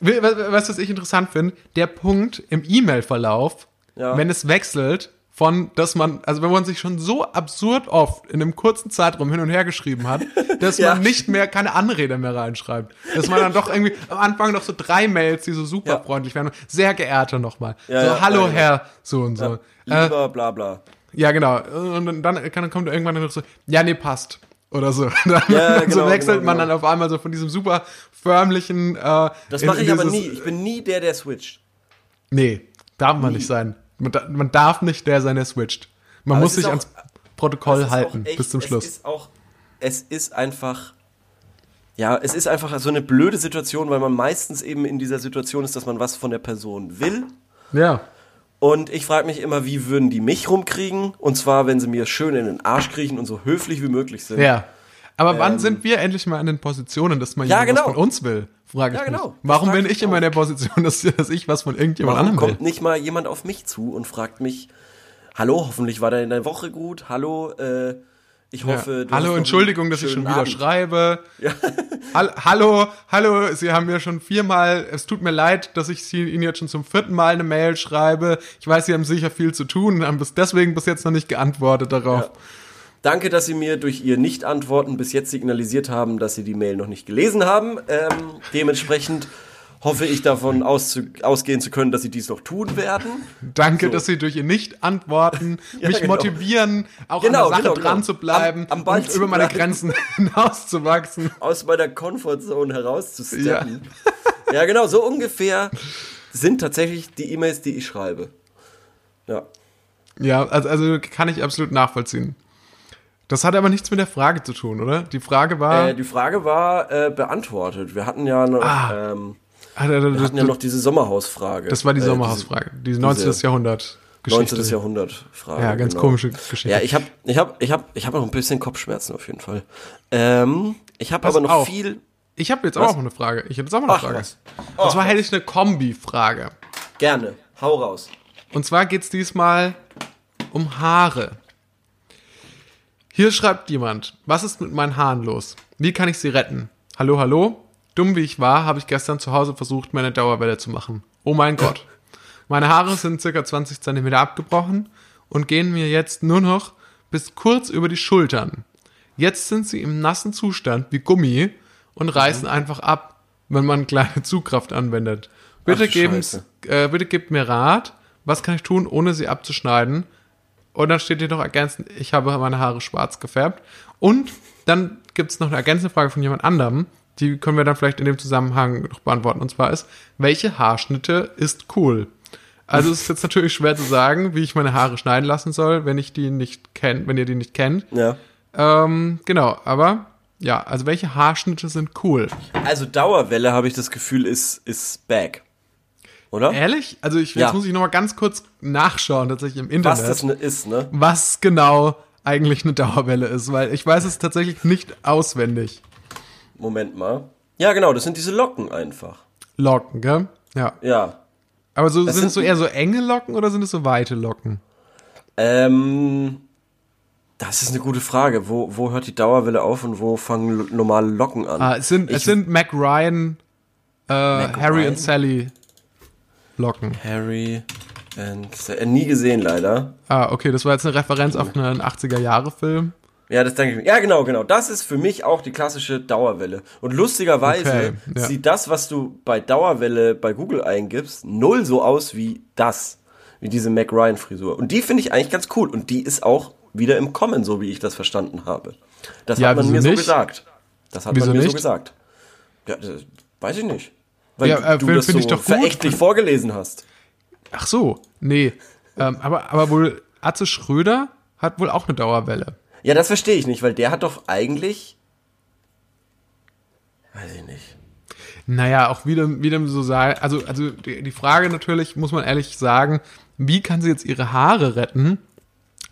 we- we- weißt du, was ich interessant finde? Der Punkt im E-Mail-Verlauf, Ja. wenn es wechselt von, dass man, also wenn man sich schon so absurd oft in einem kurzen Zeitraum hin und her geschrieben hat, dass Ja. man nicht mehr, keine Anrede mehr reinschreibt. Dass man dann doch irgendwie am Anfang noch so drei Mails, die so super Ja. freundlich werden. Sehr geehrter nochmal. Ja, so, hallo genau. Herr, so und so. Äh, Lieber, bla bla. ja, genau. Und dann, dann kann- kommt irgendwann noch so, ja, nee, passt. Oder so. Dann, Ja, so genau, wechselt genau, man genau. dann auf einmal so von diesem super förmlichen. Äh, Das mache ich aber nie. Ich bin nie der, der switcht. Nee, darf man nicht sein. Man, man darf nicht der sein, der switcht. Man Aber muss sich auch- ans Protokoll halten echt- bis zum Schluss. Es ist auch, es ist einfach, ja, es ist einfach so eine blöde Situation, weil man meistens eben in dieser Situation ist, dass man was von der Person will. ja. Und ich frage mich immer, wie würden die mich rumkriegen? Und zwar, wenn sie mir schön in den Arsch kriechen und so höflich wie möglich sind. Ja. Aber wann sind wir endlich mal in den Positionen, dass man Ähm. Ja, genau. von uns will? Frage ich Ja, genau. mich. Warum bin ich immer in der Position, dass, dass ich was von irgendjemand Warum anderem will? kommt nicht mal jemand auf mich zu und fragt mich, hallo, hoffentlich war deine Woche gut, hallo, äh, ich Ja. hoffe, du hast Hallo, Entschuldigung, dass ich schon wieder Abend. schreibe. Hall- hallo, hallo, Sie haben mir schon viermal, es tut mir leid, dass ich Sie, Ihnen jetzt schon zum vierten Mal eine Mail schreibe. Ich weiß, Sie haben sicher viel zu tun, haben bis deswegen bis jetzt noch nicht geantwortet darauf. Ja. Danke, dass Sie mir durch Ihr Nicht-Antworten bis jetzt signalisiert haben, dass Sie die Mail noch nicht gelesen haben. Ähm, dementsprechend hoffe ich davon ausgehen zu können, dass sie dies noch tun werden. Danke, So. dass Sie durch Ihr Nicht-Antworten Ja, mich genau. motivieren, auch Genau, an der Sache genau, dran genau. zu bleiben Am- am Ball und zu über meine. Grenzen hinauszuwachsen. Aus meiner Comfortzone herauszusteppen. Ja. ja, genau, so ungefähr sind tatsächlich die E-Mails, die ich schreibe. Ja. Ja, also, also kann ich absolut nachvollziehen. Das hat aber nichts mit der Frage zu tun, oder? Die Frage war, Äh, die Frage war äh, beantwortet. Wir hatten ja noch, Ah. ähm, Ah, da- da- wir das, hatten ja noch diese Sommerhausfrage. das war die Äh, Sommerhausfrage, die 19. diese Jahrhundert Geschichte. 19. Jahrhundert Frage. Ja, ganz genau. komische Geschichte. Ja, ich habe ich hab, ich hab, ich hab noch ein bisschen Kopfschmerzen auf jeden Fall. Ähm, ich habe aber noch auf. viel. Ich habe jetzt Was? auch noch eine Frage. Ich hätte jetzt auch noch eine Ach, Frage. was. Und zwar hätte ich eine Kombi-Frage. Gerne. Hau raus. Und zwar geht's diesmal um Haare. Hier schreibt jemand, was ist mit meinen Haaren los? Wie kann ich sie retten? Hallo, hallo? Dumm wie ich war, habe ich gestern zu Hause versucht, meine Dauerwelle zu machen. Oh mein Gott. Meine Haare sind circa 20 Zentimeter abgebrochen und gehen mir jetzt nur noch bis kurz über die Schultern. Jetzt sind sie im nassen Zustand wie Gummi und reißen einfach ab, wenn man kleine Zugkraft anwendet. Bitte, Ach äh, bitte gebt mir Rat, was kann ich tun, ohne sie abzuschneiden? Und dann steht hier noch ergänzend, ich habe meine Haare schwarz gefärbt. Und dann gibt es noch eine ergänzende Frage von jemand anderem, die können wir dann vielleicht in dem Zusammenhang noch beantworten. Und zwar ist, welche Haarschnitte ist cool? Also es ist jetzt natürlich schwer zu sagen, wie ich meine Haare schneiden lassen soll, wenn ich die nicht kennt, wenn ihr die nicht kennt. Ja. Ähm, genau, aber ja, also welche Haarschnitte sind cool? Also Dauerwelle habe ich das Gefühl ist ist back. Oder? Ehrlich? Also ich, jetzt Ja. muss ich noch mal ganz kurz nachschauen, tatsächlich im Internet. Was das ne, ist, ne? was genau eigentlich eine Dauerwelle ist, weil ich weiß es tatsächlich nicht auswendig. Moment mal. Ja, genau, das sind diese Locken einfach. Locken, gell? Ja. Ja. Aber so, Das sind es so eher so enge Locken oder sind es so weite Locken? Ähm, das ist eine gute Frage. Wo, wo hört die Dauerwelle auf und wo fangen normale Locken an? Ah, es sind, es Ich- sind Mac Ryan, äh, Harry Ryan? und Sally Locken. Harry and äh, nie gesehen leider. Ah, okay, das war jetzt eine Referenz auf einen 80er-Jahre-Film. Ja, das denke ich mir. Ja, genau, genau. Das ist für mich auch die klassische Dauerwelle. Und lustigerweise Okay, ja. sieht das, was du bei Dauerwelle bei Google eingibst, null so aus wie das. Wie diese Mac Ryan Frisur. Und die finde ich eigentlich ganz cool. Und die ist auch wieder im Kommen, so wie ich das verstanden habe. Das Ja, hat man mir so nicht? gesagt. Das hat Wieso man mir so nicht? gesagt. Ja, das, weiß ich nicht. Weil Ja, äh, du das so verächtlich vorgelesen hast. Ach so, nee. Ähm, aber, aber wohl, Atze Schröder hat wohl auch eine Dauerwelle. Ja, das verstehe ich nicht, weil der hat doch eigentlich. Weiß ich nicht. Naja, auch wieder, wieder so sagen, also, also die, die Frage natürlich, muss man ehrlich sagen, wie kann sie jetzt ihre Haare retten,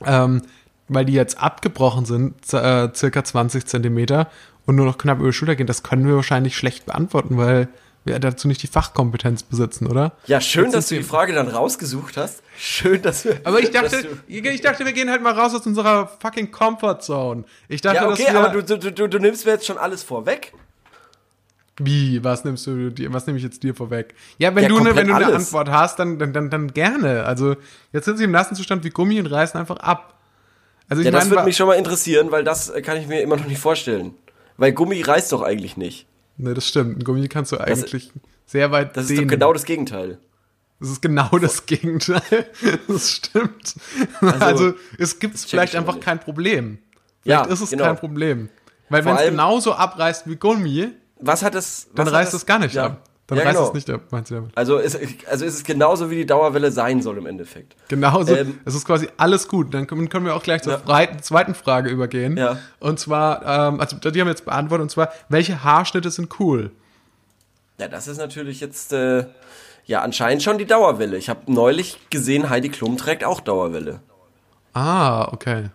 ähm, weil die jetzt abgebrochen sind, äh, circa 20 Zentimeter und nur noch knapp über die Schulter gehen, das können wir wahrscheinlich schlecht beantworten, weil wir dazu nicht die Fachkompetenz besitzen, oder? Ja, schön, Jetzt dass du die Frage dann rausgesucht hast. Schön, dass wir. Aber ich dachte, ich dachte, wir gehen halt mal raus aus unserer fucking Comfort Zone. Ich dachte, Ja, okay, dass wir, aber du, du, du, du nimmst mir jetzt schon alles vorweg. Wie? Was nimmst du dir, was nehme ich jetzt dir vorweg? Ja, wenn Ja, du eine, komplett wenn du eine. Antwort hast, dann, dann, dann, dann gerne. Also, jetzt sind sie im nassen Zustand wie Gummi und reißen einfach ab. Also, ich Ja, das würde mich schon mal interessieren, weil das äh, kann ich mir immer noch nicht vorstellen. Weil Gummi reißt doch eigentlich nicht. Ne, das stimmt. Ein Gummi kannst du eigentlich sehr weit Das ist dehnen. doch genau das Gegenteil. Das ist genau das Gegenteil. Das stimmt. Also, es gibt vielleicht einfach nicht. kein Problem. Vielleicht Ja, ist es genau. kein Problem. Weil wenn es genauso abreißt wie Gummi, Was hat das. dann reißt es gar nicht ja. ab. Dann ja, reißt genau. es nicht ab, meinst du damit? Also, ist, also ist es genauso, wie die Dauerwelle sein soll im Endeffekt. Genauso, Ähm, es ist quasi alles gut. Dann können können wir auch gleich zur Ja. zweiten Frage übergehen. Ja. Und zwar, ähm, also die haben wir jetzt beantwortet, und zwar, welche Haarschnitte sind cool? Ja, das ist natürlich jetzt, äh, ja, anscheinend schon die Dauerwelle. Ich habe neulich gesehen, Heidi Klum trägt auch Dauerwelle. Ah, okay.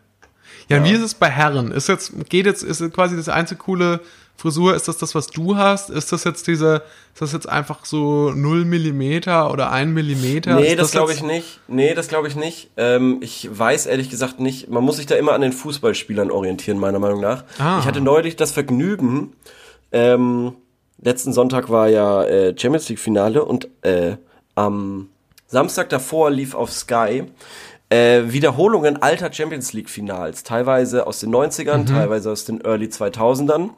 Ja, und wie ist es bei Herren? Ist jetzt, geht jetzt, ist quasi das einzige coole Frisur, ist das das, was du hast? Ist das jetzt diese, ist das jetzt einfach so 0 Millimeter oder 1 Millimeter? Nee, Ist das, glaube jetzt- ich nicht. Nee, das glaube ich nicht. Ähm, ich weiß ehrlich gesagt nicht. Man muss sich da immer an den Fußballspielern orientieren, meiner Meinung nach. Ah. Ich hatte neulich das Vergnügen, ähm, letzten Sonntag war ja äh, Champions League Finale und äh, am Samstag davor lief auf Sky äh, Wiederholungen alter Champions League Finals, teilweise aus den 90ern, teilweise aus den Early 2000ern.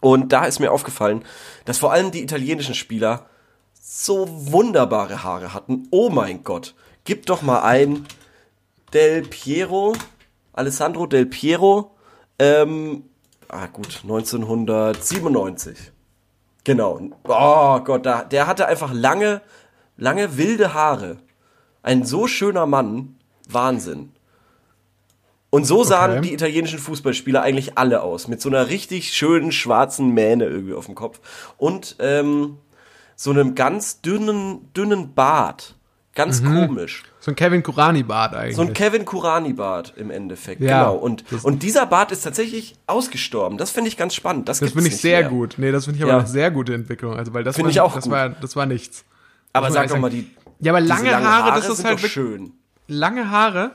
Und da ist mir aufgefallen, dass vor allem die italienischen Spieler so wunderbare Haare hatten. Oh mein Gott. Gib doch mal ein Del Piero, Alessandro Del Piero, ähm, ah gut, 1997. Genau. Oh Gott, da, der hatte einfach lange, lange wilde Haare. Ein so schöner Mann. Wahnsinn. Und so sahen Okay. die italienischen Fußballspieler eigentlich alle aus. Mit so einer richtig schönen schwarzen Mähne irgendwie auf dem Kopf. Und ähm, so einem ganz dünnen, dünnen Bart. Ganz Mhm. komisch. So ein Kevin Kurani-Bart eigentlich. So ein Kevin Kurani-Bart im Endeffekt. Ja, genau. Und, und dieser Bart ist tatsächlich ausgestorben. Das finde ich ganz spannend. Das, das finde ich sehr mehr. gut. Nee, das finde ich aber Ja. eine sehr gute Entwicklung. Also, weil das Finde war, ich auch das gut. war, das war nichts. Aber sag doch mal, die Ja, aber diese lange langen Haare, das ist halt schön. lange Haare.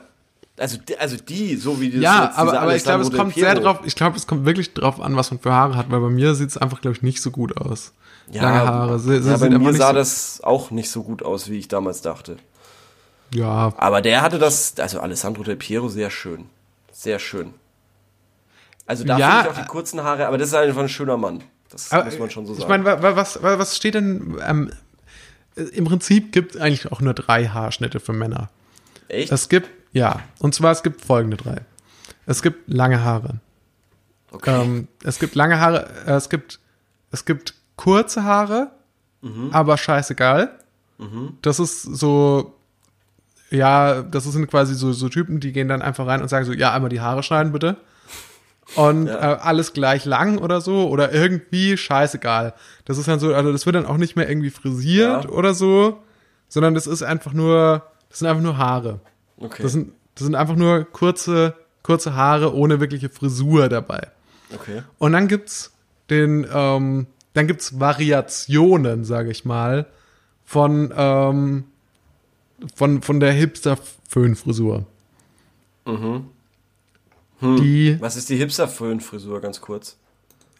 Also, die- also die, so wie die Ja, jetzt aber, aber ich glaube, es kommt sehr drauf, ich glaube, es kommt wirklich drauf an, was man für Haare hat, weil bei mir sieht es einfach, glaube ich, nicht so gut aus. Ja, lange Haare. Sie, ja, bei mir sah so, das auch nicht so gut aus, wie ich damals dachte. Ja, Aber der hatte das, also Alessandro Del Piero, sehr schön. Sehr schön. Also da Ja, finde ich auch die kurzen Haare, aber das ist einfach ein schöner Mann. Das aber muss man schon so ich sagen. meine, wa- wa- was, wa- was steht denn, ähm, im Prinzip gibt es eigentlich auch nur drei Haarschnitte für Männer. Echt? Es gibt, ja, und zwar es gibt folgende drei. Es gibt lange Haare. okay. Ähm, es gibt lange Haare, äh, es gibt, es gibt kurze Haare, Mhm. aber scheißegal. Das ist so, ja, das sind quasi so, so Typen, die gehen dann einfach rein und sagen so, ja, einmal die Haare schneiden bitte. Und Ja. äh, alles gleich lang oder so oder irgendwie scheißegal. Das ist dann so, also das wird dann auch nicht mehr irgendwie frisiert Ja. oder so, sondern das ist einfach nur, das sind einfach nur Haare. Okay. Das sind, das sind einfach nur kurze, kurze Haare ohne wirkliche Frisur dabei. okay. Und dann gibt's den, ähm, dann gibt's Variationen, sage ich mal, von, ähm, von, von der Hipster-Föhnfrisur. Mhm. Die, Was ist die Hipster-Föhn-Frisur, ganz kurz?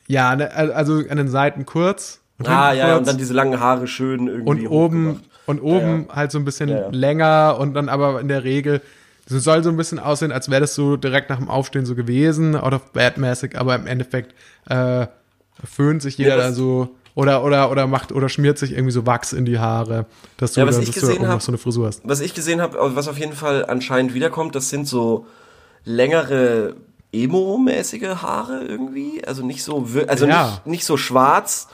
ja, ne, also an den Seiten kurz. Ah, ja, ja, und kurz dann diese langen Haare schön irgendwie und oben. Und oben halt so ein bisschen Ja, ja. länger und dann aber in der Regel, es soll so ein bisschen aussehen, als wäre das so direkt nach dem Aufstehen so gewesen, out of bad mäßig, aber im Endeffekt äh, föhnt sich jeder Ja, da so oder oder oder macht oder schmiert sich irgendwie so Wachs in die Haare, dass du, Ja, was dann, ich dass du hab- so eine Frisur hast. Was ich gesehen habe, was auf jeden Fall anscheinend wiederkommt, das sind so längere Emo-mäßige Haare irgendwie. Also nicht so, also Ja. nicht, nicht so schwarz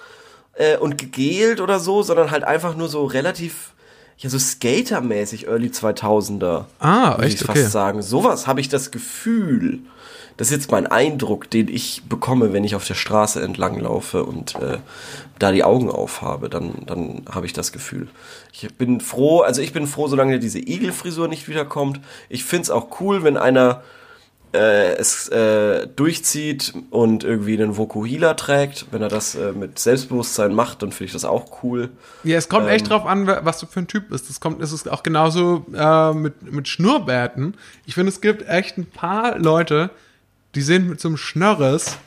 äh, und gegelt oder so, sondern halt einfach nur so relativ, ja, so Skater-mäßig Early 2000er. Ah, würde ich echt? fast Okay. sagen. Sowas habe ich das Gefühl. Das ist jetzt mein Eindruck, den ich bekomme, wenn ich auf der Straße entlang laufe und äh, da die Augen aufhabe, dann, dann habe ich das Gefühl. Ich bin froh, also ich bin froh, solange diese Igelfrisur nicht wiederkommt. Ich find's auch cool, wenn einer äh, es äh, durchzieht und irgendwie einen Vokuhila trägt. Wenn er das äh, mit Selbstbewusstsein macht, dann finde ich das auch cool. Ja, es kommt Ähm. echt drauf an, wa- was du für ein Typ bist. Es kommt, es ist auch genauso äh, mit, mit Schnurrbärten. Ich finde, es gibt echt ein paar Leute, die sehen mit so einem Schnörres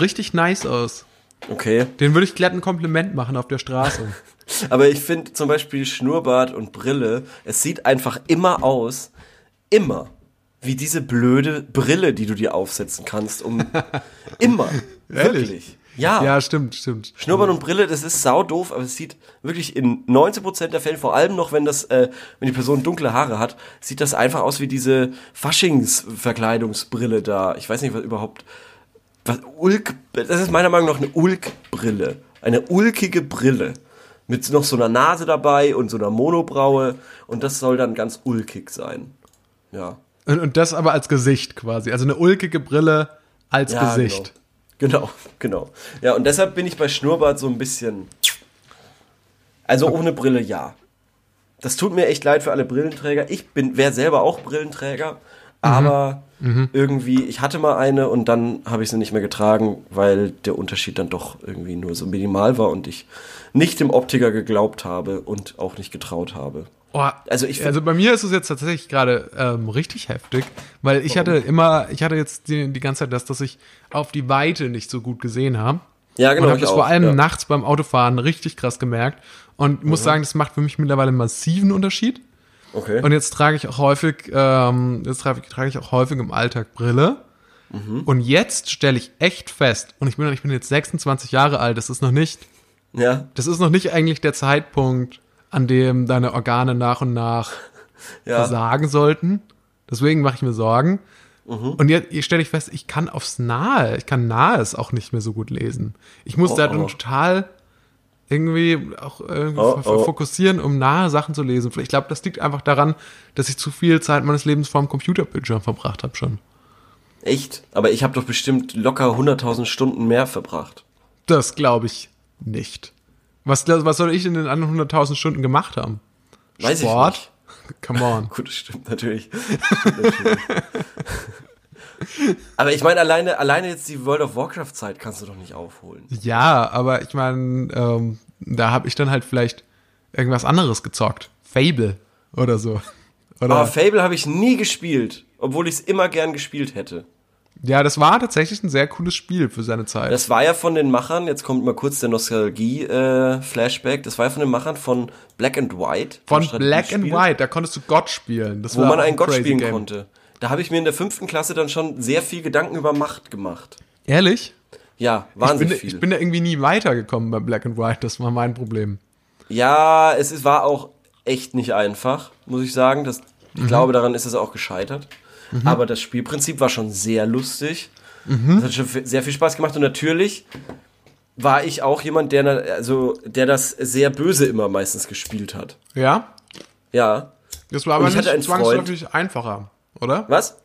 richtig nice aus. Okay. Den würde ich glatt ein Kompliment machen auf der Straße. Aber ich finde zum Beispiel Schnurrbart und Brille, es sieht einfach immer aus, immer, wie diese blöde Brille, die du dir aufsetzen kannst, um immer, Ehrlich? wirklich. Ja, ja, stimmt, stimmt. Schnurrbart und Brille, das ist sau doof, aber es sieht wirklich in 19% der Fälle, vor allem noch, wenn das, äh, wenn die Person dunkle Haare hat, sieht das einfach aus wie diese Faschingsverkleidungsbrille da. Ich weiß nicht, was überhaupt, was, Ulk, das ist meiner Meinung nach eine Ulk-Brille. Eine ulkige Brille. Mit noch so einer Nase dabei und so einer Monobraue und das soll dann ganz ulkig sein. Ja. Und, und das aber als Gesicht quasi. Also eine ulkige Brille als Ja, Gesicht. Genau. genau, genau. Ja, und deshalb bin ich bei Schnurrbart so ein bisschen. Also ohne Brille ja. Das tut mir echt leid für alle Brillenträger. Ich bin, wäre selber auch Brillenträger, aber irgendwie, ich hatte mal eine und dann habe ich sie nicht mehr getragen, weil der Unterschied dann doch irgendwie nur so minimal war und ich nicht dem Optiker geglaubt habe und auch nicht getraut habe. Oh, Also ich also bei mir ist es jetzt tatsächlich gerade ähm, richtig heftig, weil ich hatte immer, ich hatte jetzt die, die ganze Zeit das, dass ich auf die Weite nicht so gut gesehen habe. Ja, genau. und habe das auch, vor allem ja. Mhm. nachts beim Autofahren richtig krass gemerkt. Und muss sagen, das macht für mich mittlerweile einen massiven Unterschied. Okay. Und jetzt trage ich auch häufig, ähm, jetzt trage, trage ich auch häufig im Alltag Brille. Mhm. Und jetzt stelle ich echt fest, und ich bin, ich bin jetzt 26 Jahre alt, das ist noch nicht Ja, das ist noch nicht eigentlich der Zeitpunkt, an dem deine Organe nach und nach ja. versagen sollten. Deswegen mache ich mir Sorgen. Mhm. Und jetzt, jetzt stelle ich fest, ich kann aufs Nahe, ich kann Nahes auch nicht mehr so gut lesen. Ich muss Oh, da oh. total irgendwie auch irgendwie Oh, f- oh. fokussieren, um nahe Sachen zu lesen. Ich glaube, das liegt einfach daran, dass ich zu viel Zeit meines Lebens vorm Computerbildschirm verbracht habe schon. Echt? Aber ich habe doch bestimmt locker 100.000 Stunden mehr verbracht. Das glaube ich nicht. Was, was soll ich in den anderen 100.000 Stunden gemacht haben? Weiß ich Sport? nicht. Come on. Gut, das stimmt natürlich. Stimmt natürlich. Aber ich meine, alleine, alleine jetzt die World of Warcraft-Zeit kannst du doch nicht aufholen. Ja, aber ich meine, ähm, da habe ich dann halt vielleicht irgendwas anderes gezockt. Fable oder so. Oder, Aber Fable habe ich nie gespielt, obwohl ich es immer gern gespielt hätte. Ja, das war tatsächlich ein sehr cooles Spiel für seine Zeit. Das war ja von den Machern, jetzt kommt mal kurz der Nostalgie-Flashback, das war ja von den Machern von Black and White. Von Black and White, da konntest du Gott spielen. Das Wo war man einen ein Gott spielen Game. konnte. Da habe ich mir in der fünften Klasse dann schon sehr viel Gedanken über Macht gemacht. Ehrlich? Ja, Ich wahnsinnig bin, viel. ich bin da irgendwie nie weitergekommen bei Black and White. Das war mein Problem. Ja, es ist, war auch echt nicht einfach, muss ich sagen. Das, Mhm. ich glaube, daran ist es auch gescheitert. Aber das Spielprinzip war schon sehr lustig. Das hat schon sehr viel Spaß gemacht. Und natürlich war ich auch jemand, der, also, der das sehr böse immer meistens gespielt hat. Ja? Ja. Das war aber ich nicht zwangsläufig einfacher, oder? Was?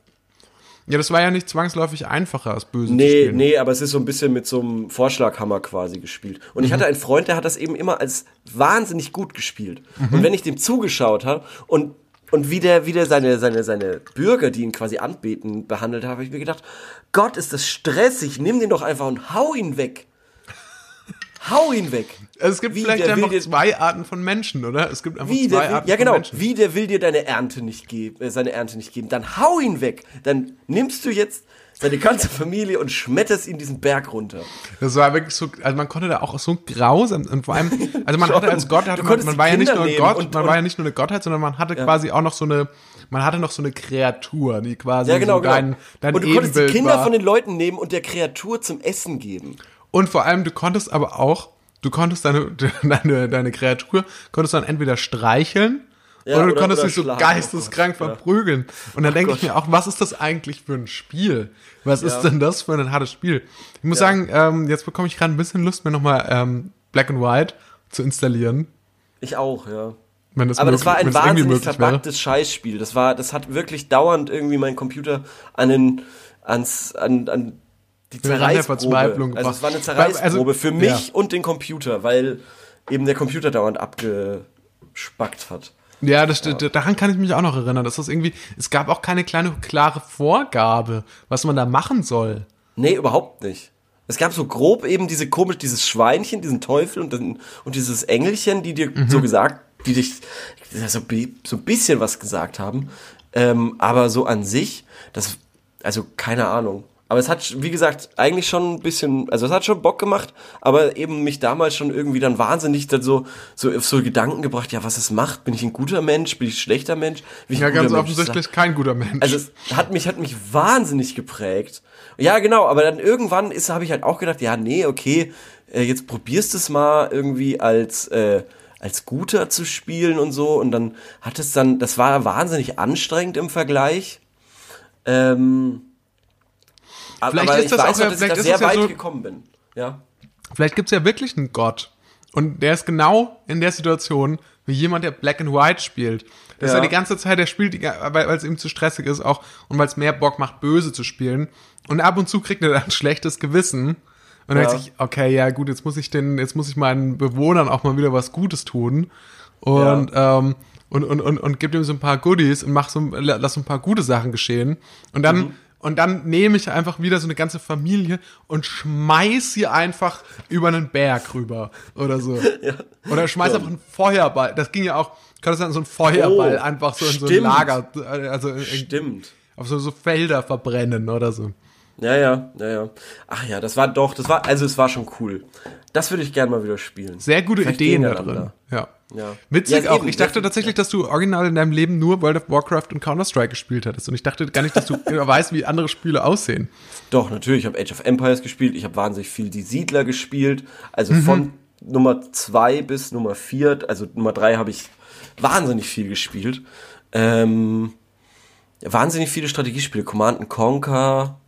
Ja, das war ja nicht zwangsläufig einfacher, als böse zu Nee, spielen. nee, aber es ist so ein bisschen mit so einem Vorschlaghammer quasi gespielt. Und Mhm. ich hatte einen Freund, der hat das eben immer als wahnsinnig gut gespielt. Mhm. Und wenn ich dem zugeschaut habe und und wie der, wie der seine, seine, seine Bürger, die ihn quasi anbeten, behandelt hat, habe ich mir gedacht, Gott, ist das stressig, nimm den doch einfach und hau ihn weg. Hau ihn weg. Also es gibt Wie, vielleicht einfach dir- zwei Arten von Menschen, oder? Es gibt einfach Wie zwei der will, Arten ja genau, von Menschen. wie der will dir deine Ernte nicht geben, äh, seine Ernte nicht geben, dann hau ihn weg. Dann nimmst du jetzt seine ganze Familie und schmetterst ihn diesen Berg runter. Das war wirklich so, also man konnte da auch so grausam und vor allem, also man hatte als Gott, hatte man, man war ja nicht nur ein Gott, und- man und- war ja nicht nur eine Gottheit, sondern man hatte quasi auch noch so eine, man hatte noch so eine Kreatur, die quasi Ja, genau, so dein, genau. dein und du konntest die Ebenbild Kinder war. von den Leuten nehmen und der Kreatur zum Essen geben. Und vor allem, du konntest aber auch, du konntest deine, deine, deine Kreatur, konntest dann entweder streicheln Ja, oder du oder- konntest oder dich so geisteskrank Oh Gott, verprügeln. Und dann denke ich mir auch, was ist das eigentlich für ein Spiel? Was ist Ja. denn das für ein hartes Spiel? Ich muss Ja. sagen, ähm, jetzt bekomme ich gerade ein bisschen Lust, mir nochmal ähm, Black and White zu installieren. Ich auch, ja. Das Aber das möglich- war ein wahnsinnig verpacktes Scheißspiel. Das war, das hat wirklich dauernd irgendwie mein Computer an den, ans, an, an die Zerreißprobe. Also es war eine Zerreißprobe Also, für mich ja. und den Computer, weil eben der Computer dauernd abgespackt hat. Ja, das, d- daran kann ich mich auch noch erinnern. Das ist irgendwie, es gab auch keine kleine klare Vorgabe, was man da machen soll. Nee, überhaupt nicht. Es gab so grob eben diese komisch, dieses Schweinchen, diesen Teufel und, dann, und dieses Engelchen, die dir Mhm. so gesagt, die dich so, so ein bisschen was gesagt haben. Ähm, aber so an sich, das, also keine Ahnung. Aber es hat, wie gesagt, eigentlich schon ein bisschen, also es hat schon Bock gemacht, aber eben mich damals schon irgendwie dann wahnsinnig dann so, so auf so Gedanken gebracht, ja, was es macht, bin ich ein guter Mensch, bin ich ein schlechter Mensch? Bin ich Ja, ganz offensichtlich kein guter Mensch. Also es hat mich, hat mich wahnsinnig geprägt. Ja, genau, aber dann irgendwann ist, habe ich halt auch gedacht, ja, nee, okay, äh, jetzt probierst es mal irgendwie als, äh, als Guter zu spielen und so. Und dann hat es dann, das war wahnsinnig anstrengend im Vergleich. Ähm, Vielleicht aber ist ich das weiß auch noch, ja- dass ich da sehr es ja weit so- gekommen bin. Ja. Vielleicht gibt's ja wirklich einen Gott. Und der ist genau in der Situation wie jemand, der Black and White spielt. Das ist Ja. ja die ganze Zeit, der spielt, weil es ihm zu stressig ist auch und weil es mehr Bock macht, böse zu spielen. Und ab und zu kriegt er dann ein schlechtes Gewissen. Und dann Ja. denkt sich, okay, ja gut, jetzt muss ich den, jetzt muss ich meinen Bewohnern auch mal wieder was Gutes tun. Und, ähm, und, und, und, und gib ihm so ein paar Goodies und mach so, lass so ein paar gute Sachen geschehen. Und dann, Mhm. Und dann nehme ich einfach wieder so eine ganze Familie und schmeiß sie einfach über einen Berg rüber oder so. Oder schmeiß einfach einen Feuerball. Das ging ja auch, könntest dann so einen Feuerball Oh, einfach so in so ein stimmt. Lager, also in, Stimmt. auf so, so Felder verbrennen oder so. Ja, ja, ja, ja. Ach ja, das war doch, das war, also es war schon cool. Das würde ich gerne mal wieder spielen. Sehr gute Vielleicht Ideen da drin. Ja. Ja. Witzig Ja, auch. eben, Ich dachte tatsächlich, dass du original in deinem Leben nur World of Warcraft und Counter-Strike gespielt hattest. Und ich dachte gar nicht, dass du weißt, wie andere Spiele aussehen. Doch, natürlich. Ich habe Age of Empires gespielt. Ich habe wahnsinnig viel die Siedler gespielt. Also Mhm. von Nummer zwei bis Nummer vier, also Nummer drei habe ich wahnsinnig viel gespielt. Ähm, wahnsinnig viele Strategiespiele, Command Conquer,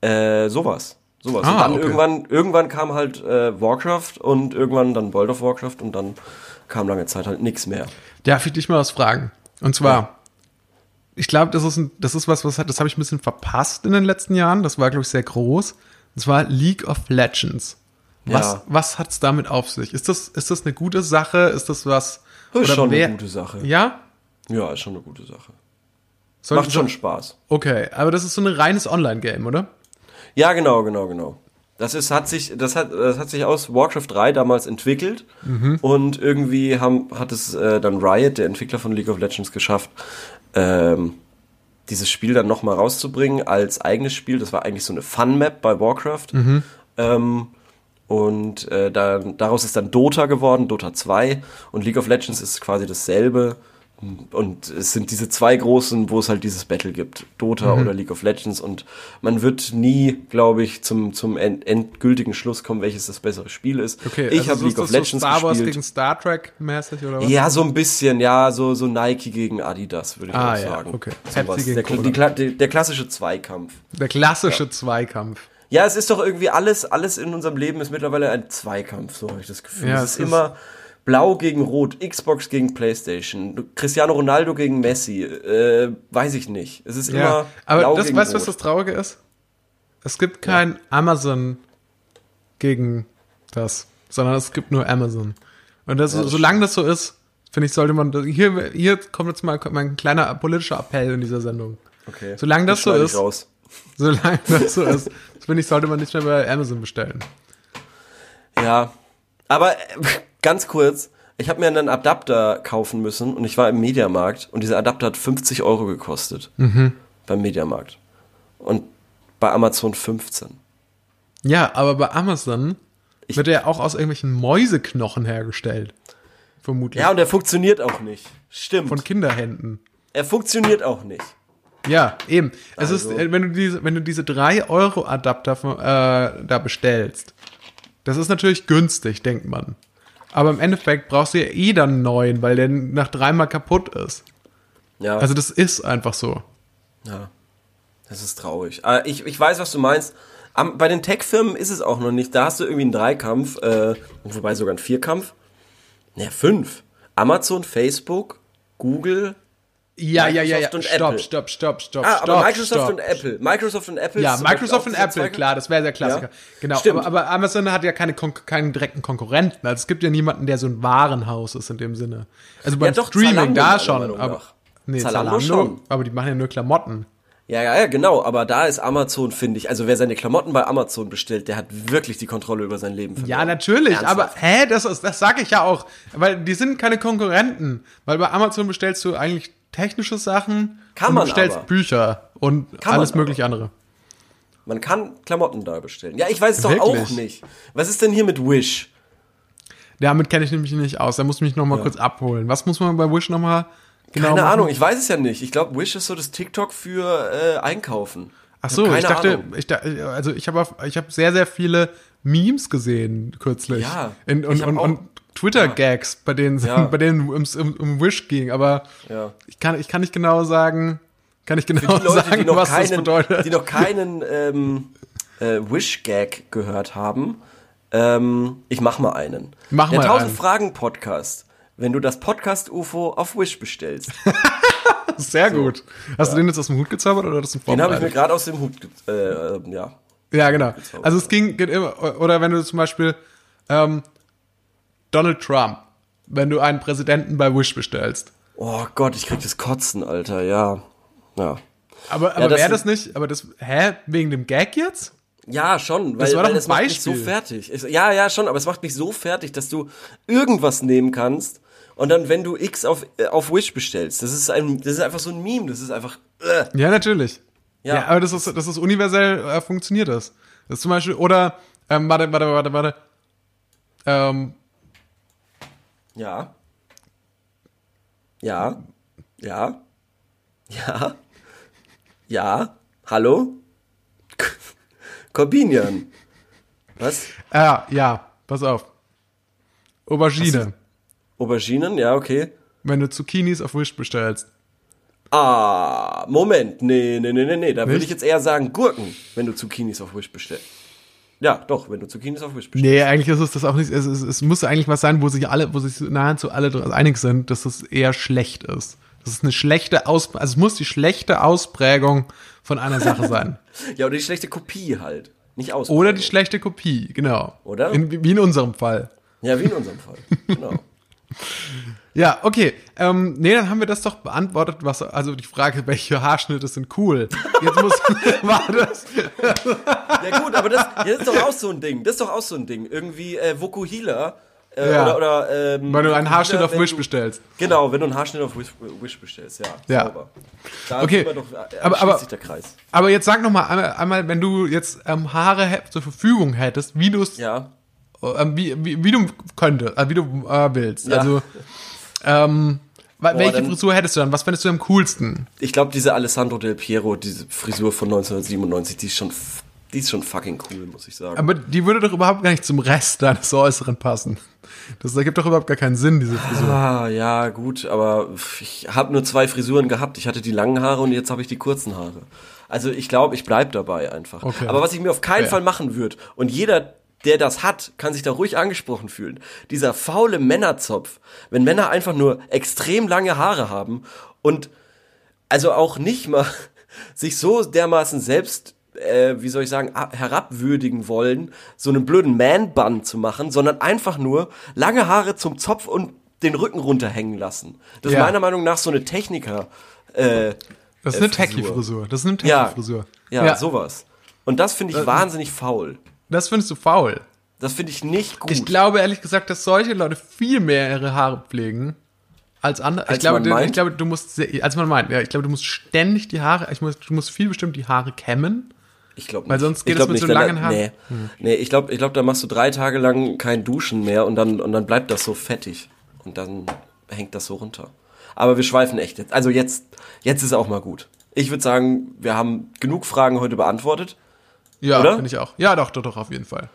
äh, sowas. Sowas. Ah, und dann okay. irgendwann, irgendwann kam halt äh, Warcraft und irgendwann dann World of Warcraft und dann kam lange Zeit halt nichts mehr. Darf ich dich mal was fragen? Und zwar, ich glaube, das ist ein, das ist was, was hat, das habe ich ein bisschen verpasst in den letzten Jahren. Das war, glaube ich, sehr groß. Und zwar League of Legends. Was, Ja. was hat's damit auf sich? Ist das, ist das eine gute Sache? Ist das was? Das ist schon wer- eine gute Sache. Ja? Ja, ist schon eine gute Sache. Soll- Macht schon Spaß. Okay, aber das ist so ein reines Online-Game, oder? Ja, genau, genau, genau. Das ist, hat sich, das hat, das hat sich aus Warcraft 3 damals entwickelt und irgendwie haben, hat es äh, dann Riot, der Entwickler von League of Legends, geschafft, ähm, dieses Spiel dann nochmal rauszubringen als eigenes Spiel. Das war eigentlich so eine Fun-Map bei Warcraft. Ähm, und äh, da, daraus ist dann Dota geworden, Dota 2. Und League of Legends ist quasi dasselbe. Und es sind diese zwei großen, wo es halt dieses Battle gibt. Dota Mhm. oder League of Legends. Und man wird nie, glaube ich, zum, zum end endgültigen Schluss kommen, welches das bessere Spiel ist. Okay, ich also habe so League ist of das so Legends Star Wars gespielt. gegen Star Trek mäßig oder was? Ja, so ein bisschen, ja, so, so Nike gegen Adidas, würde ich Ah, auch ja, sagen. okay. Gegen Der, die, der klassische Zweikampf. Der klassische Zweikampf. Ja, es ist doch irgendwie alles, alles in unserem Leben ist mittlerweile ein Zweikampf, so habe ich das Gefühl. Ja, es es ist ist- immer Blau gegen Rot, Xbox gegen Playstation, Cristiano Ronaldo gegen Messi, äh, weiß ich nicht. Es ist Ja, immer aber Blau das, gegen weißt du, was das Traurige ist? Es gibt kein Amazon gegen das, sondern es gibt nur Amazon. Und das, Ja, das solange das so ist, finde ich, sollte man, hier, hier kommt jetzt mal mein kleiner politischer Appell in dieser Sendung. okay. solange das so ist- Raus. Solange das so ist, finde ich, sollte man nicht mehr bei Amazon bestellen. Ja, aber ganz kurz, ich habe mir einen Adapter kaufen müssen und ich war im Mediamarkt und dieser Adapter hat 50 Euro gekostet Mhm. beim Mediamarkt und bei Amazon 15. Ja, aber bei Amazon Ich- wird er auch aus irgendwelchen Mäuseknochen hergestellt. Vermutlich. Ja, und er funktioniert auch nicht. Stimmt. Von Kinderhänden. er funktioniert auch nicht. Ja, eben. Es Also. ist, wenn du diese, wenn du diese 3 Euro Adapter von, äh, da bestellst, das ist natürlich günstig, denkt man. Aber im Endeffekt brauchst du ja eh dann einen neuen, weil der nach dreimal kaputt ist. Ja. Also das ist einfach so. Ja, das ist traurig. Äh, ich, ich weiß, was du meinst. Am, bei den Tech-Firmen ist es auch noch nicht. Da hast du irgendwie einen Dreikampf, äh, wobei sogar einen Vierkampf. Ne, fünf. Amazon, Facebook, Google. Ja, ja, ja, ja. Microsoft und Stopp, Apple. stopp, stopp, stopp, Ah, stopp. aber Microsoft stopp. und Apple. Microsoft und Apple. Ja, Microsoft und Apple, klar, das wäre der Klassiker. Ja, Genau, aber, aber Amazon hat ja keine, Kon keinen direkten Konkurrenten. Also es gibt ja niemanden, der so ein Warenhaus ist in dem Sinne. Also beim doch, Streaming Zalando da schon, aber nee, Zalando Zalando, schon. aber die machen ja nur Klamotten. Ja, ja, ja, genau. Aber da ist Amazon, finde ich. Also wer seine Klamotten bei Amazon bestellt, der hat wirklich die Kontrolle über sein Leben verloren. Ja, natürlich, Ernsthaft. aber hä, das ist, das sage ich ja auch, weil die sind keine Konkurrenten, weil bei Amazon bestellst du eigentlich technische Sachen Kann man du bestellst aber. Bücher und Kann alles aber. mögliche andere. Man kann Klamotten da bestellen. Ja, ich weiß es doch auch Wirklich? nicht. Was ist denn hier mit Wish? Damit kenne ich nämlich nicht aus. Da muss ich mich noch mal kurz abholen. Was muss man bei Wish noch mal genau Keine machen? Ahnung, ich weiß es ja nicht. Ich glaube, Wish ist so das TikTok für äh, Einkaufen. Ach so, hab ich keine dachte, Ahnung. ich also ich habe ich habe sehr sehr viele Memes gesehen kürzlich Ja, In, und, und, auch- und Twitter Gags, bei denen Ja. bei denen ums um, um Wish ging, aber Ja. ich kann ich kann nicht genau sagen, kann ich genau Leute, sagen, was das keinen, bedeutet. die noch keinen ähm, äh, Wish-Gag gehört haben, ähm, ich mach mal einen. Mach Der mal 1000 einen. Fragen Podcast. Wenn du das Podcast UFO auf Wish bestellst, sehr gut. Hast du den jetzt aus dem Hut gezaubert oder das ein den habe ich mir gerade aus dem Hut, äh, äh, ja. Ja, genau. Also es ging geht immer oder wenn du zum Beispiel ähm, Donald Trump, wenn du einen Präsidenten bei Wish bestellst. Oh Gott, ich krieg das Kotzen, Alter, ja. Ja. Aber, aber das wäre das nicht, aber das, hä, wegen dem Gag jetzt? Ja, schon, weil Das war doch weil es macht mich so fertig. Es, ja, ja, schon, aber es macht mich so fertig, dass du irgendwas nehmen kannst und dann, wenn du X auf, äh, auf Wish bestellst, das ist ein, das ist einfach so ein Meme, das ist einfach, äh. Ja, natürlich. Ja, Ja. aber das ist, das ist universell, äh, funktioniert das. Das ist zum Beispiel, oder, ähm, warte, warte, warte, warte. Ähm, Ja. Ja. Ja. Ja. Ja. Hallo? Corbinian. Was? äh, ja, pass auf. Aubergine. Auberginen, ja, okay. Wenn du Zucchinis auf Wish bestellst. Ah, Moment. Nee, nee, nee, nee, nee. Da würde ich jetzt eher sagen Gurken, wenn du Zucchinis auf Wish bestellst. Ja, doch, wenn du Zucchinis auf Wish bestellst. Nee, eigentlich ist es das auch nicht. Es, es, es muss eigentlich was sein, wo sich alle, wo sich nahezu alle einig sind, dass es eher schlecht ist. Das ist eine schlechte Aus, also es muss die schlechte Ausprägung von einer Sache sein. Ja, oder die schlechte Kopie halt. Nicht aus. Oder die schlechte Kopie, genau. Oder? In, wie in unserem Fall. Ja, wie in unserem Fall. Genau. Ja, okay. Ähm, nee, dann haben wir das doch beantwortet, was, also die Frage, welche Haarschnitte sind cool. Jetzt muss, war das, Ja gut, aber das, ja, das ist doch auch so ein Ding. Das ist doch auch so ein Ding. Irgendwie äh, Vokuhila. Äh, Ja. Oder, oder ähm, weil du einen Haarschnitt auf wenn Wish du- bestellst. Genau, wenn du einen Haarschnitt auf Wish, Wish bestellst, ja. Ja. Sauber. Da Okay, doch, äh, aber- aber- sich der Kreis. Aber jetzt sag noch mal einmal, wenn du jetzt ähm, Haare zur Verfügung hättest, wie du es, Ja. ähm, wie, wie, wie du könntest, äh, wie du äh, willst. Ja. Also, ähm, wa- welche dann- Frisur hättest du dann? Was fändest du am coolsten? Ich glaube, diese Alessandro Del Piero, diese Frisur von 1997, die ist schon, die ist schon fucking cool, muss ich sagen. Aber die würde doch überhaupt gar nicht zum Rest deines Äußeren passen. Das ergibt doch überhaupt gar keinen Sinn, diese Frisur. Ah, ja, gut, aber ich habe nur zwei Frisuren gehabt. Ich hatte die langen Haare und jetzt habe ich die kurzen Haare. Also ich glaube, ich bleib dabei einfach. Okay. Aber was ich mir auf keinen Fair. Fall machen würde, und jeder, der das hat, kann sich da ruhig angesprochen fühlen. Dieser faule Männerzopf, wenn Männer einfach nur extrem lange Haare haben und also auch nicht mal sich so dermaßen selbst, äh, wie soll ich sagen, ab- herabwürdigen wollen, so einen blöden Man-Bun zu machen, sondern einfach nur lange Haare zum Zopf und den Rücken runterhängen lassen. Das Ja. ist meiner Meinung nach so eine Techniker. Äh, Das ist äh, eine Techie-Frisur. Das ist eine Ja, Techie-Frisur. ja, sowas. Und das finde ich wahnsinnig faul. Das findest du faul. Das finde ich nicht gut. Ich glaube ehrlich gesagt, dass solche Leute viel mehr ihre Haare pflegen als andere. ich Als glaube, man du- ich glaube, du musst, sehr, als man meint, ja, ich glaube, du musst ständig die Haare, ich muss, du musst viel bestimmt die Haare kämmen. Ich glaube Weil nicht. sonst geht ich es mit so wenn da- langen Haaren. Nee, nee ich glaube, ich glaub, da machst du drei Tage lang kein Duschen mehr und dann, und dann bleibt das so fettig. Und dann hängt das so runter. Aber wir schweifen echt jetzt. Also jetzt, jetzt ist auch mal gut. Ich würde sagen, wir haben genug Fragen heute beantwortet. Ja, finde ich auch. Ja, doch, doch, doch, auf jeden Fall.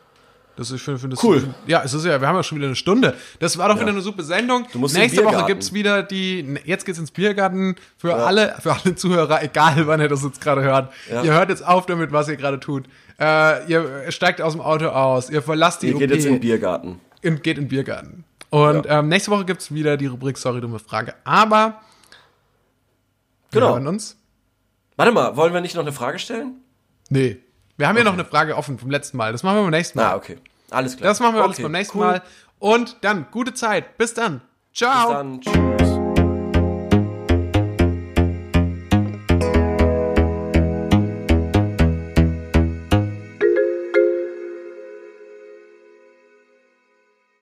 Das ist, ich finde, Cool. Ja, es ist ja, wir haben ja schon wieder eine Stunde. Das war doch wieder eine super Sendung. Du musst Nächste Woche gibt's wieder die, jetzt geht's ins Biergarten für alle, für alle Zuhörer, egal wann ihr das jetzt gerade hört. Ja. Ihr hört jetzt auf damit, was ihr gerade tut. Äh, ihr steigt aus dem Auto aus, ihr verlasst die Ihr geht OP jetzt in den Biergarten. und geht in den Biergarten. Und ähm, nächste Woche gibt's wieder die Rubrik Sorry, dumme Frage. Aber wir Genau. hören uns. Warte mal, wollen wir nicht noch eine Frage stellen? Nee. Wir haben ja noch eine Frage offen vom letzten Mal. Das machen wir beim nächsten Mal. Ah, okay. Alles klar. Das machen wir alles okay, beim nächsten cool. Mal. Und dann gute Zeit. Bis dann. Ciao. Bis dann. Tschüss.